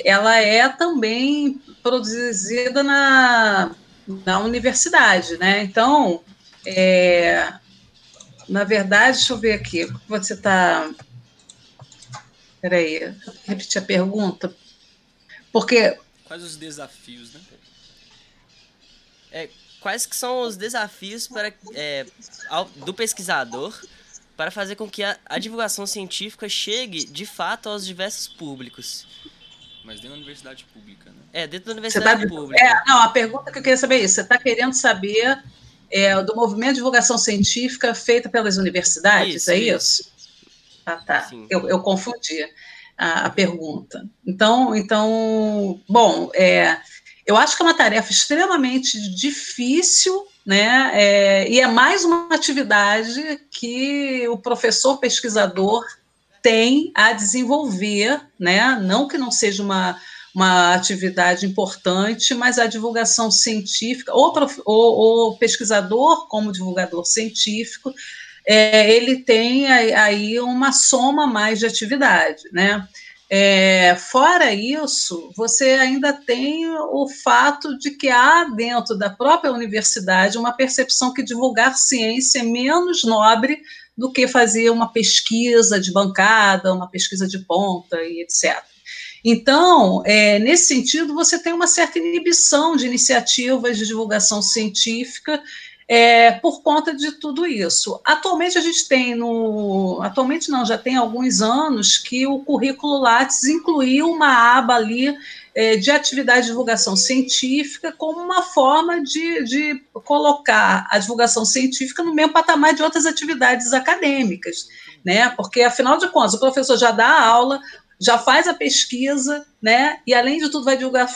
ela é também produzida na, na universidade, né? Então, é, na verdade, deixa eu ver aqui, você está... Peraí, repetir a pergunta. Porque... Quais os desafios, né? É, quais que são os desafios para, é, ao, do pesquisador para fazer com que a, a divulgação científica chegue, de fato, aos diversos públicos? Mas dentro da universidade pública, né? É, dentro da universidade tá, pública. É, não, a pergunta que eu queria saber é isso. Você está querendo saber é, do movimento de divulgação científica feita pelas universidades, isso, é isso? isso? Ah, tá. Eu, eu confundi a, a, pergunta. Então, então bom, é, eu acho que é uma tarefa extremamente difícil, né? É, e é mais uma atividade que o professor pesquisador tem a desenvolver, né? não que não seja uma, uma atividade importante, mas a divulgação científica, o, o, o pesquisador, como divulgador científico, é, ele tem aí uma soma mais de atividade, né? É, fora isso, você ainda tem o fato de que há dentro da própria universidade uma percepção que divulgar ciência é menos nobre do que fazer uma pesquisa de bancada, uma pesquisa de ponta e etc. Então, é, nesse sentido, você tem uma certa inibição de iniciativas de divulgação científica é, por conta de tudo isso. Atualmente a gente tem no, atualmente não, já tem alguns anos que o currículo Lattes incluiu uma aba ali é, de atividade de divulgação científica como uma forma de, de colocar a divulgação científica no mesmo patamar de outras atividades acadêmicas, né? Porque, afinal de contas, o professor já dá aula, já faz a pesquisa, né? E além de tudo vai divulgar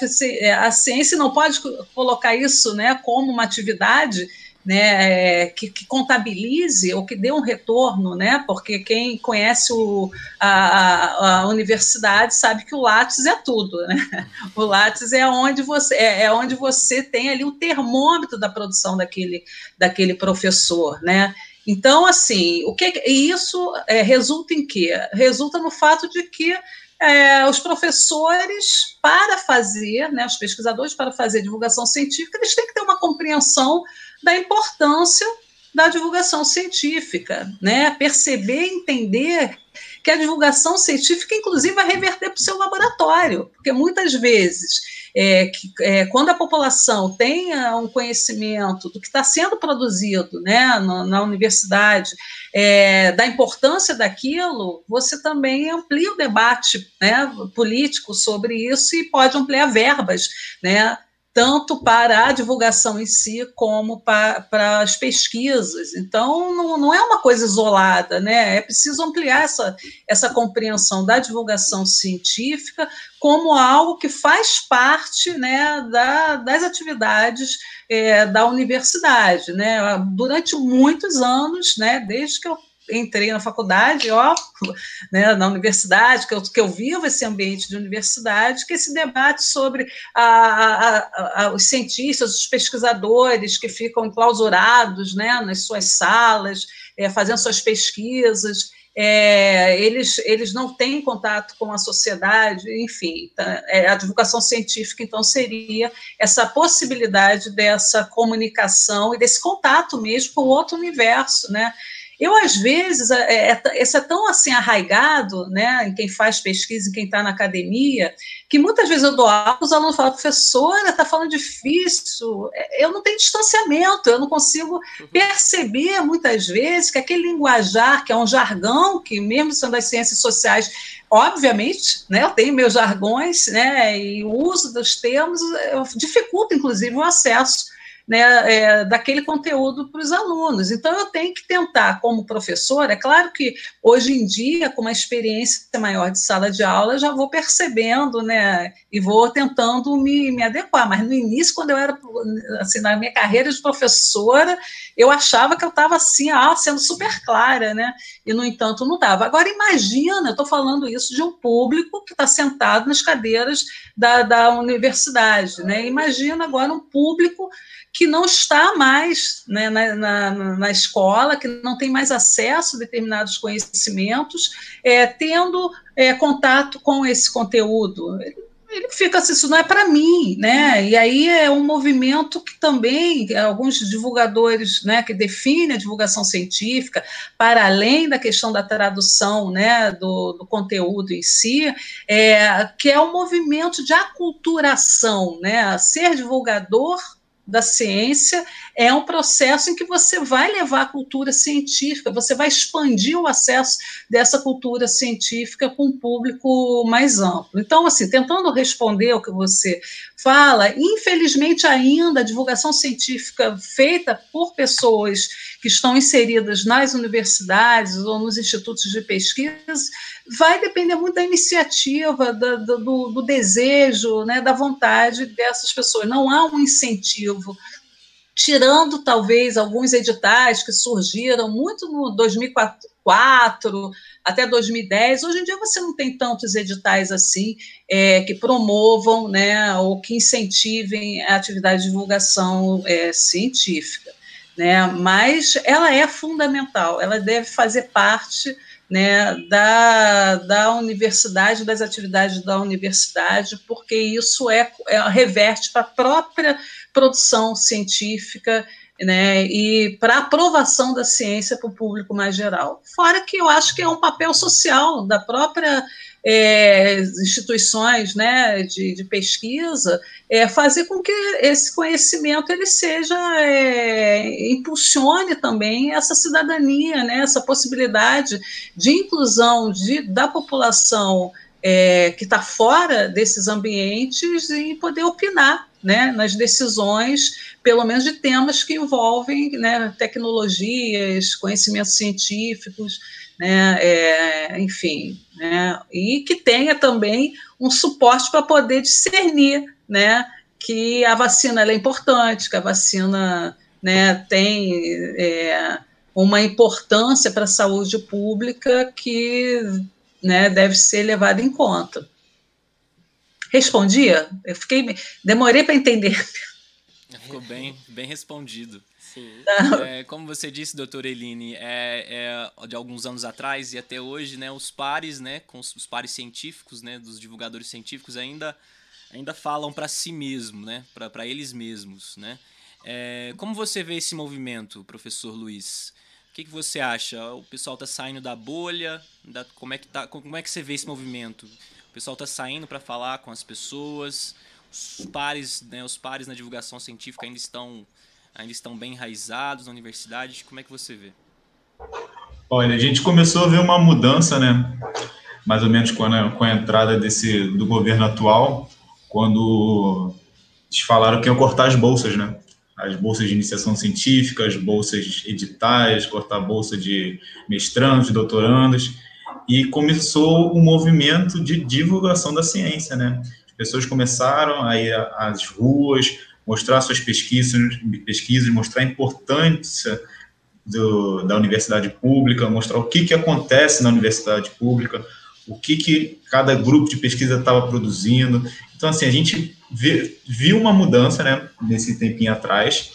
a ciência, não pode colocar isso, né, como uma atividade né, é, que, que, contabilize ou que dê um retorno, né, porque quem conhece o, a, a, universidade sabe que o Lattes é tudo, né? O Lattes é onde você é, é, onde você tem ali o termômetro da produção daquele, daquele professor, né? Então, assim, o que isso é, resulta em quê? Resulta no fato de que é, os professores, para fazer, né, os pesquisadores, para fazer divulgação científica, eles têm que ter uma compreensão da importância da divulgação científica, né? Perceber, entender que a divulgação científica, inclusive, vai reverter para o seu laboratório, porque muitas vezes, é, que, é, quando a população tem um conhecimento do que está sendo produzido né, na, na universidade, é, da importância daquilo, você também amplia o debate né, político sobre isso e pode ampliar verbas, né? Tanto para a divulgação em si como para, para as pesquisas. Então, não, não, é uma coisa isolada, né? É preciso ampliar essa, essa compreensão da divulgação científica como algo que faz parte né, da, das atividades é, da universidade. Né? Durante muitos anos, né, desde que eu entrei na faculdade, ó, né, na universidade, que eu, que eu vivo esse ambiente de universidade, que esse debate sobre a, a, a, os cientistas, os pesquisadores que ficam enclausurados né, nas suas salas, é, fazendo suas pesquisas, é, eles, eles não têm contato com a sociedade, enfim, tá, é, a divulgação científica, então, seria essa possibilidade dessa comunicação e desse contato mesmo com o outro universo, né? Eu, às vezes, é, é, isso é tão assim arraigado, né, em quem faz pesquisa, em quem está na academia, que muitas vezes eu dou aula, os alunos falam, professora, está falando difícil, é, eu não tenho distanciamento, eu não consigo uhum. perceber muitas vezes que aquele linguajar, que é um jargão, que mesmo sendo das ciências sociais, obviamente, né, eu tenho meus jargões, né, e o uso dos termos dificulta, inclusive, o acesso né, é, daquele conteúdo para os alunos. Então, eu tenho que tentar, como professora, é claro que hoje em dia, com uma experiência maior de sala de aula, já vou percebendo, né, e vou tentando me, me adequar, mas no início, quando eu era, assim, na minha carreira de professora, eu achava que eu estava, assim, ah, sendo super clara, né, e, no entanto, não estava. Agora, imagina, eu estou falando isso de um público que está sentado nas cadeiras da, da universidade, né, imagina agora um público que não está mais né, na, na, na, escola, que não tem mais acesso a determinados conhecimentos, é, tendo é, contato com esse conteúdo. Ele fica assim, isso não é para mim, né? E aí é um movimento que também alguns divulgadores, né, que definem a divulgação científica para além da questão da tradução, né, do, do conteúdo em si, é, que é um movimento de aculturação, né? Ser divulgador da ciência é um processo em que você vai levar a cultura científica, você vai expandir o acesso dessa cultura científica com um público mais amplo. Então, assim, tentando responder o que você fala, infelizmente ainda a divulgação científica feita por pessoas que estão inseridas nas universidades ou nos institutos de pesquisa vai depender muito da iniciativa, do, do, do desejo, né, da vontade dessas pessoas. Não há um incentivo tirando talvez alguns editais que surgiram muito no 2004 até 2010. Hoje em dia você não tem tantos editais assim é, que promovam, né, ou que incentivem a atividade de divulgação é, científica, né? Mas ela é fundamental. Ela deve fazer parte né, da, da universidade, das atividades da universidade, porque isso é, é reverte para a própria produção científica né, e para aprovação da ciência para o público mais geral. Fora que eu acho que é um papel social da própria é, instituições né, de, de pesquisa, é, fazer com que esse conhecimento ele seja é, impulsione também essa cidadania, né, essa possibilidade de inclusão de, da população é, que está fora desses ambientes e poder opinar né, nas decisões, pelo menos de temas que envolvem né, tecnologias, conhecimentos científicos, né, é, enfim, né, e que tenha também um suporte para poder discernir né, que a vacina é importante, que a vacina né, tem é, uma importância para a saúde pública que né, deve ser levada em conta. Respondia? Eu fiquei, demorei para entender. <laughs> Ficou bem, bem respondido. É, como você disse, doutora Eline, é, é, de alguns anos atrás e até hoje, né, os pares, né, com os, os pares científicos, né, dos divulgadores científicos ainda, ainda falam para si mesmo, né, para eles mesmos, né. É, como você vê esse movimento, professor Luiz? O que, que você acha? O pessoal está saindo da bolha? Da, como, é que tá, como é que você vê esse movimento? Pessoal está saindo para falar com as pessoas? Os pares, né, os pares na divulgação científica ainda estão, ainda estão bem enraizados na universidade? Como é que você vê? Olha, a gente começou a ver uma mudança, né? Mais ou menos com a, com a entrada desse, do governo atual, quando eles falaram que iam cortar as bolsas, né? as bolsas de iniciação científica, as bolsas editais, cortar a bolsa de mestrandos, doutorandos, e começou o um movimento de divulgação da ciência, né? As pessoas começaram a ir às ruas, mostrar suas pesquisas, pesquisas mostrar a importância do, da universidade pública, mostrar o que, que acontece na universidade pública, o que, que cada grupo de pesquisa estava produzindo. Então, assim, a gente viu uma mudança, né, nesse tempinho atrás,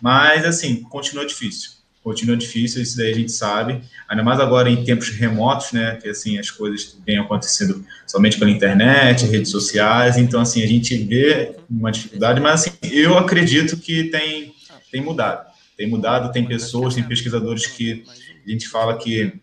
mas, assim, continua difícil. Continua difícil, isso daí a gente sabe, ainda mais agora em tempos remotos, né, que, assim, as coisas vêm acontecendo somente pela internet, redes sociais, então, assim, a gente vê uma dificuldade, mas, assim, eu acredito que tem, tem mudado. Tem mudado, tem pessoas, tem pesquisadores que a gente fala que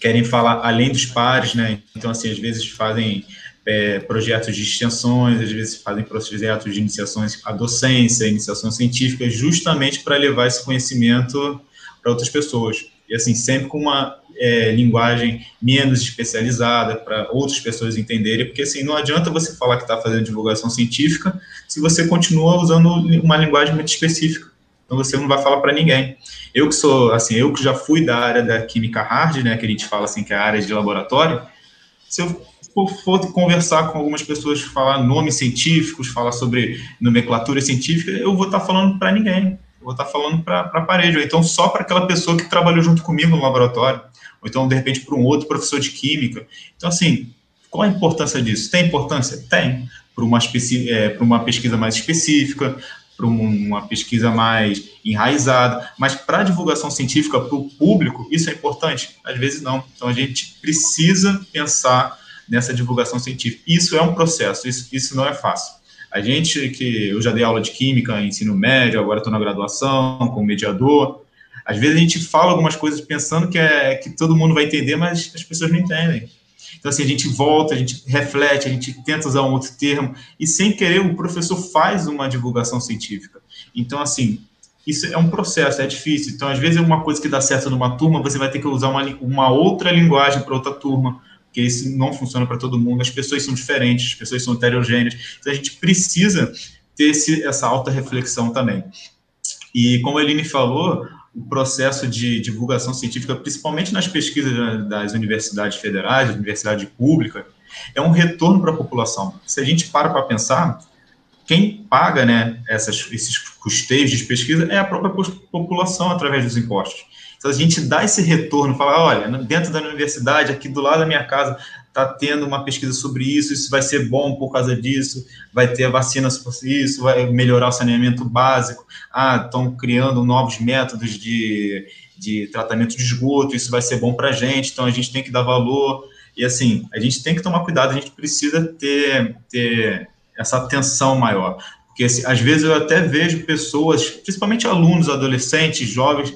querem falar além dos pares, né, então, assim, às vezes fazem é, projetos de extensões, às vezes fazem projetos de iniciações à docência, iniciação científica, justamente para levar esse conhecimento para outras pessoas. E assim, sempre com uma é, linguagem menos especializada para outras pessoas entenderem, porque assim, não adianta você falar que está fazendo divulgação científica se você continua usando uma linguagem muito específica. Então você não vai falar para ninguém. Eu que sou, assim, eu que já fui da área da química hard, né, que a gente fala assim que é a área de laboratório, se eu for conversar com algumas pessoas, falar nomes científicos, falar sobre nomenclatura científica, eu vou estar tá falando para ninguém. Vou estar tá falando para a parede, ou então só para aquela pessoa que trabalhou junto comigo no laboratório, ou então, de repente, para um outro professor de química. Então, assim, qual a importância disso? Tem importância? Tem. Para uma, é, uma pesquisa mais específica, para uma pesquisa mais enraizada, mas para a divulgação científica, para o público, isso é importante? Às vezes não. Então, a gente precisa pensar nessa divulgação científica. Isso é um processo, isso, isso não é fácil. A gente que eu já dei aula de química, ensino médio, agora estou na graduação como mediador. Às vezes a gente fala algumas coisas pensando que é que todo mundo vai entender, mas as pessoas não entendem. Então assim a gente volta, a gente reflete, a gente tenta usar um outro termo e sem querer o professor faz uma divulgação científica. Então assim isso é um processo, é difícil. Então às vezes é uma coisa que dá certo numa turma, você vai ter que usar uma, uma outra linguagem para outra turma porque isso não funciona para todo mundo, as pessoas são diferentes, as pessoas são heterogêneas, então a gente precisa ter esse, essa alta reflexão também. E como a Eline falou, o processo de divulgação científica, principalmente nas pesquisas das universidades federais, da universidade pública, é um retorno para a população. Se a gente para para pensar, quem paga né, essas, esses custeios de pesquisa é a própria população através dos impostos. Então a gente dá esse retorno, falar, olha, dentro da universidade, aqui do lado da minha casa, está tendo uma pesquisa sobre isso, isso vai ser bom por causa disso, vai ter vacinas por isso, vai melhorar o saneamento básico, ah, estão criando novos métodos de, de tratamento de esgoto, isso vai ser bom para a gente, então a gente tem que dar valor, e assim, a gente tem que tomar cuidado, a gente precisa ter, ter essa atenção maior, porque assim, às vezes eu até vejo pessoas, principalmente alunos, adolescentes, jovens,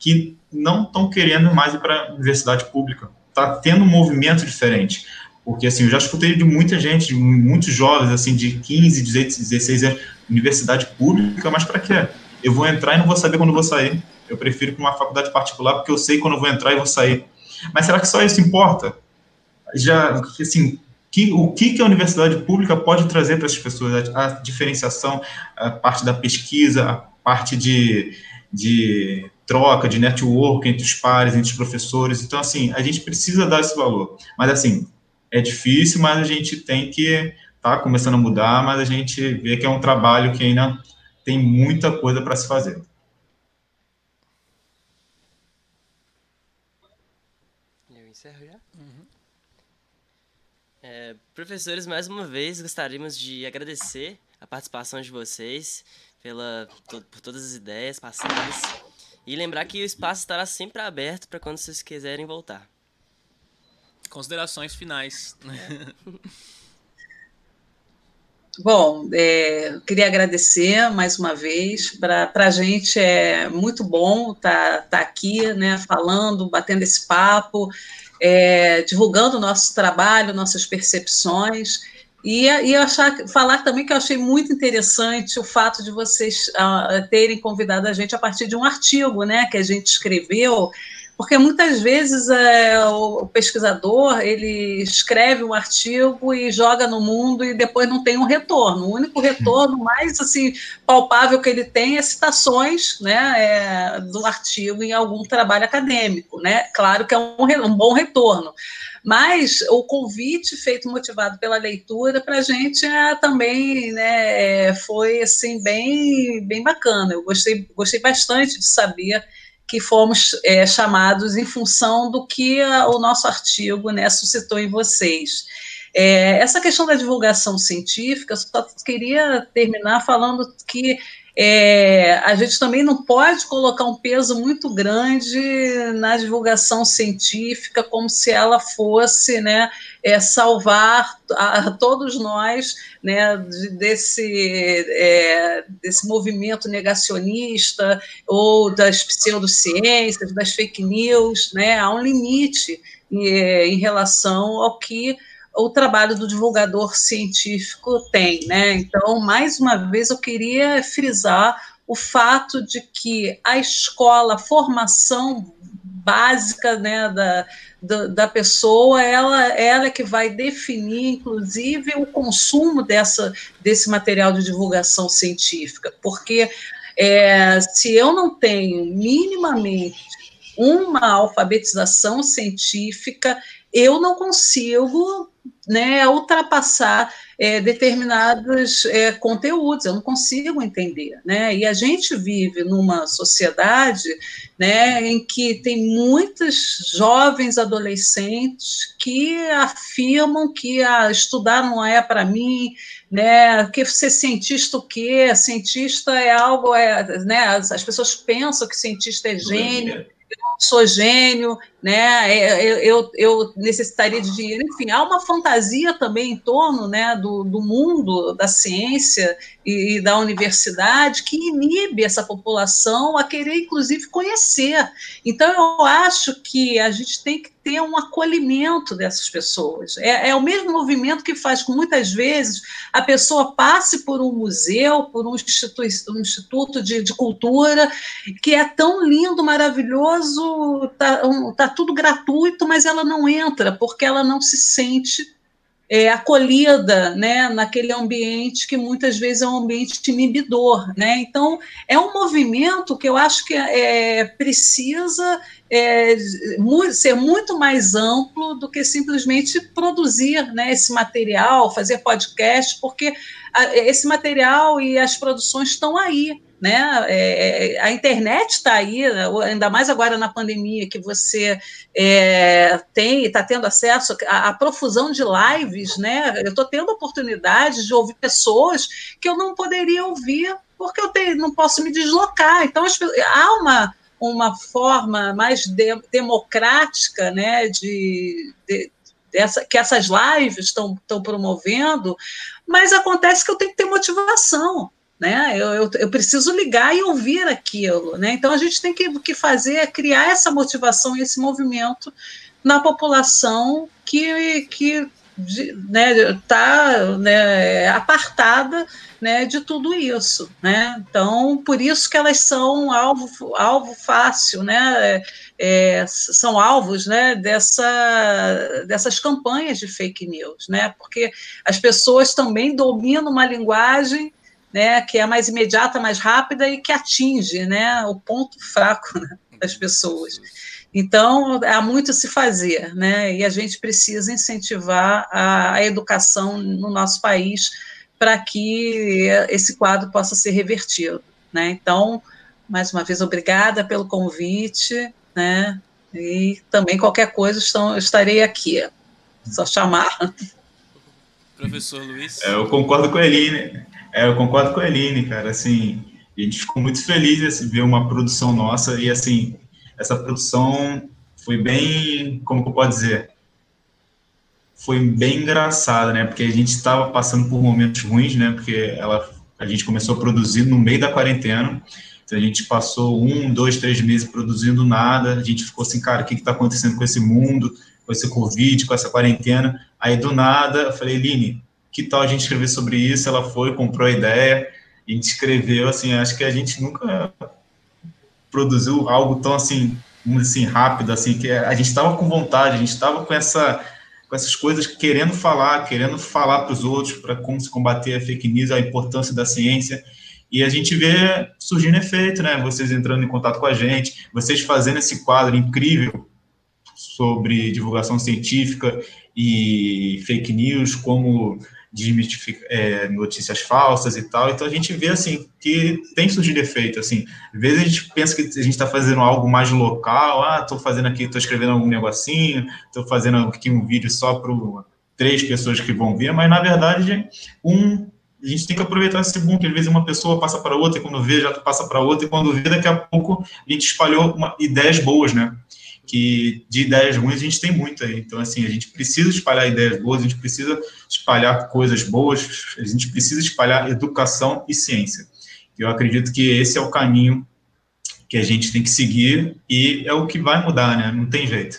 que não estão querendo mais ir para a universidade pública. Está tendo um movimento diferente. Porque, assim, eu já escutei de muita gente, de muitos jovens, assim, de 15, 16 anos, universidade pública, mas para quê? Eu vou entrar e não vou saber quando vou sair. Eu prefiro para uma faculdade particular, porque eu sei quando eu vou entrar e vou sair. Mas será que só isso importa? Já, assim, que, o que, que a universidade pública pode trazer para essas pessoas, a, a, diferenciação, a parte da pesquisa, a parte de, de troca, de network entre os pares, entre os professores. Então, assim, a gente precisa dar esse valor. Mas, assim, é difícil, mas a gente tem que tá começando a mudar, mas a gente vê que é um trabalho que ainda tem muita coisa para se fazer. Eu encerro já? É, professores, mais uma vez gostaríamos de agradecer a participação de vocês pela, por todas as ideias passadas e lembrar que o espaço estará sempre aberto para quando vocês quiserem voltar. Considerações finais. É. <laughs> Bom, é, queria agradecer mais uma vez. Para a gente é muito bom estar tá, tá aqui, né, falando, batendo esse papo, é, divulgando o nosso trabalho, nossas percepções. E, e achar, falar também que eu achei muito interessante o fato de vocês uh, terem convidado a gente a partir de um artigo né, que a gente escreveu, porque muitas vezes é, o pesquisador ele escreve um artigo e joga no mundo e depois não tem um retorno. O único retorno mais assim palpável que ele tem é citações né, é, do artigo em algum trabalho acadêmico. Né? Claro que é um, um bom retorno. Mas o convite feito motivado pela leitura para a gente é, também né, foi assim bem, bem bacana. Eu gostei, gostei bastante de saber que fomos é, chamados em função do que a, o nosso artigo né, suscitou em vocês. É, essa questão da divulgação científica, só queria terminar falando que é, a gente também não pode colocar um peso muito grande na divulgação científica, como se ela fosse né, é, salvar a, a, todos nós né, desse, é, desse movimento negacionista ou das pseudociências, das fake news. Né, há um limite é, em relação ao que o trabalho do divulgador científico tem, né? Então, mais uma vez, eu queria frisar o fato de que a escola, a formação básica né, da, da, da, pessoa, ela, ela é que vai definir, inclusive, o consumo dessa, desse material de divulgação científica, porque é, se eu não tenho minimamente uma alfabetização científica, eu não consigo né, ultrapassar é, determinados é, conteúdos, eu não consigo entender. Né? E a gente vive numa sociedade né, em que tem muitos jovens adolescentes que afirmam que ah, estudar não é para mim, né, que ser cientista o quê? Cientista é algo, é, né, as, as pessoas pensam que cientista é gênio sou gênio, né? É, eu, eu, eu, necessitaria de dinheiro. Enfim, há uma fantasia também em torno né, do, do mundo da ciência e, e, da universidade que inibe essa população a querer, inclusive, conhecer. Então, eu acho que a gente tem que ter um acolhimento dessas pessoas. É, é o mesmo movimento que faz com muitas vezes a pessoa passe por um museu, por um, institu um instituto de, de cultura, que é tão lindo, maravilhoso, está um, tá tudo gratuito, mas ela não entra, porque ela não se sente é, acolhida né, naquele ambiente que muitas vezes é um ambiente inibidor. Né? Então, é um movimento que eu acho que é, precisa é, ser muito mais amplo do que simplesmente produzir né, esse material, fazer podcast, porque esse material e as produções estão aí né? É, é, a internet está aí, ainda mais agora na pandemia, que você é, tem, está tendo acesso à, à, profusão de lives, né? Eu estou tendo oportunidade de ouvir pessoas que eu não poderia ouvir porque eu não posso me deslocar. Então, as, há uma, uma forma mais de, democrática, né? de, de que essas lives estão promovendo, mas acontece que eu tenho que ter motivação né? Eu, eu, eu, preciso ligar e ouvir aquilo, né? Então a gente tem que, que fazer é criar essa motivação e esse movimento na população que, que né, tá, né, apartada né, de tudo isso. Né? Então, por isso que elas são alvo, alvo fácil, né? É, são alvos né, dessa, dessas campanhas de fake news, né? porque as pessoas também dominam uma linguagem né, que é mais imediata, mais rápida e que atinge né, o ponto fraco né, das pessoas. Então, há muito a se fazer, né? E a gente precisa incentivar a, a educação no nosso país para que esse quadro possa ser revertido, né? Então, mais uma vez, obrigada pelo convite, né? E também qualquer coisa estão, estarei aqui, só chamar. Professor Luiz. É, eu concordo com a Eline. É, eu concordo com a Eline, cara. Assim, a gente ficou muito feliz de ver uma produção nossa e assim essa produção foi bem, como que eu posso dizer, foi bem engraçada, né? Porque a gente estava passando por momentos ruins, né? Porque ela, a gente começou a produzir no meio da quarentena, então a gente passou um, dois, três meses produzindo nada, a gente ficou assim, cara, o que está acontecendo com esse mundo, com esse Covid, com essa quarentena? Aí do nada, eu falei, Line, que tal a gente escrever sobre isso? Ela foi, comprou a ideia, a gente escreveu, assim, acho que a gente nunca produziu algo tão assim, assim rápido, assim que a gente estava com vontade, a gente estava com essa com essas coisas querendo falar, querendo falar para os outros para como se combater a fake news, a importância da ciência. E a gente vê surgindo efeito, né? Vocês entrando em contato com a gente, vocês fazendo esse quadro incrível sobre divulgação científica e fake news, como desmistificar é, notícias falsas e tal. Então a gente vê assim que tem surgido efeito. Assim, às vezes a gente pensa que a gente está fazendo algo mais local. Ah, estou fazendo aqui, estou escrevendo algum negocinho, estou fazendo aqui um vídeo só para três pessoas que vão ver, mas na verdade um a gente tem que aproveitar esse boom, que às vezes uma pessoa passa para outra, e quando vê, já passa para outra, e quando vê, daqui a pouco a gente espalhou uma, ideias boas, né? Que de ideias ruins a gente tem muito aí. Então, assim, a gente precisa espalhar ideias boas, a gente precisa espalhar coisas boas, a gente precisa espalhar educação e ciência. Eu acredito que esse é o caminho que a gente tem que seguir e é o que vai mudar, né? Não tem jeito.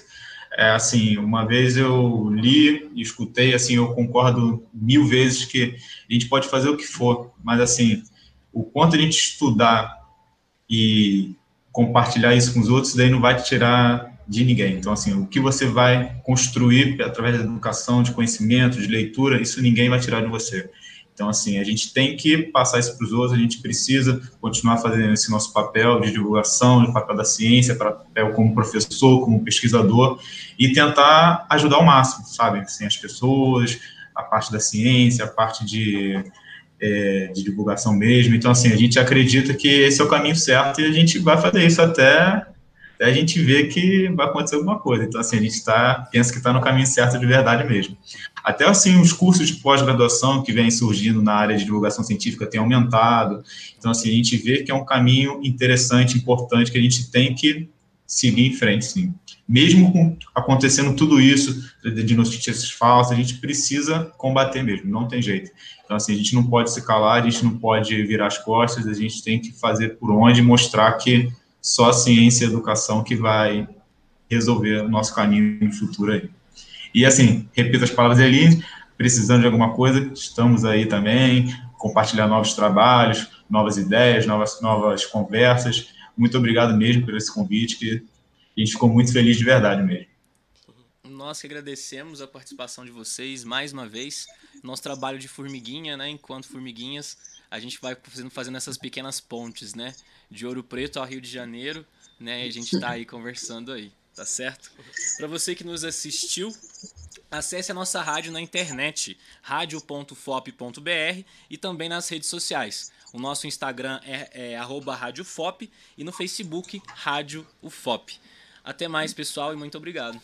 É assim, uma vez eu li e escutei, assim, eu concordo mil vezes que a gente pode fazer o que for, mas assim, o quanto a gente estudar e compartilhar isso com os outros, daí não vai te tirar de ninguém. Então, assim, o que você vai construir através da educação, de conhecimento, de leitura, isso ninguém vai tirar de você. Então, assim, a gente tem que passar isso para os outros, a gente precisa continuar fazendo esse nosso papel de divulgação, de papel da ciência, papel como professor, como pesquisador, e tentar ajudar ao máximo, sabe? Assim, as pessoas, a parte da ciência, a parte de, é, de divulgação mesmo. Então, assim, a gente acredita que esse é o caminho certo e a gente vai fazer isso até a gente vê que vai acontecer alguma coisa. Então, assim, a gente tá, pensa que está no caminho certo de verdade mesmo. Até, assim, os cursos de pós-graduação que vêm surgindo na área de divulgação científica têm aumentado. Então, assim, a gente vê que é um caminho interessante, importante, que a gente tem que seguir em frente, sim. Mesmo acontecendo tudo isso de notícias falsas, a gente precisa combater mesmo, não tem jeito. Então, assim, a gente não pode se calar, a gente não pode virar as costas, a gente tem que fazer por onde mostrar que só a ciência e a educação que vai resolver o nosso caminho no futuro aí. E assim, repito as palavras ali, precisando de alguma coisa, estamos aí também, compartilhar novos trabalhos, novas ideias, novas, novas conversas. Muito obrigado mesmo por esse convite, que a gente ficou muito feliz de verdade mesmo. Nós que agradecemos a participação de vocês mais uma vez. Nosso trabalho de formiguinha, né? Enquanto formiguinhas, a gente vai fazendo, fazendo essas pequenas pontes, né? De Ouro Preto ao Rio de Janeiro, né? E a gente tá aí conversando aí, tá certo? Para você que nos assistiu, acesse a nossa rádio na internet, radio.fop.br e também nas redes sociais. O nosso Instagram é, é radiofop e no Facebook Rádio UFOP. Até mais, pessoal, e muito obrigado.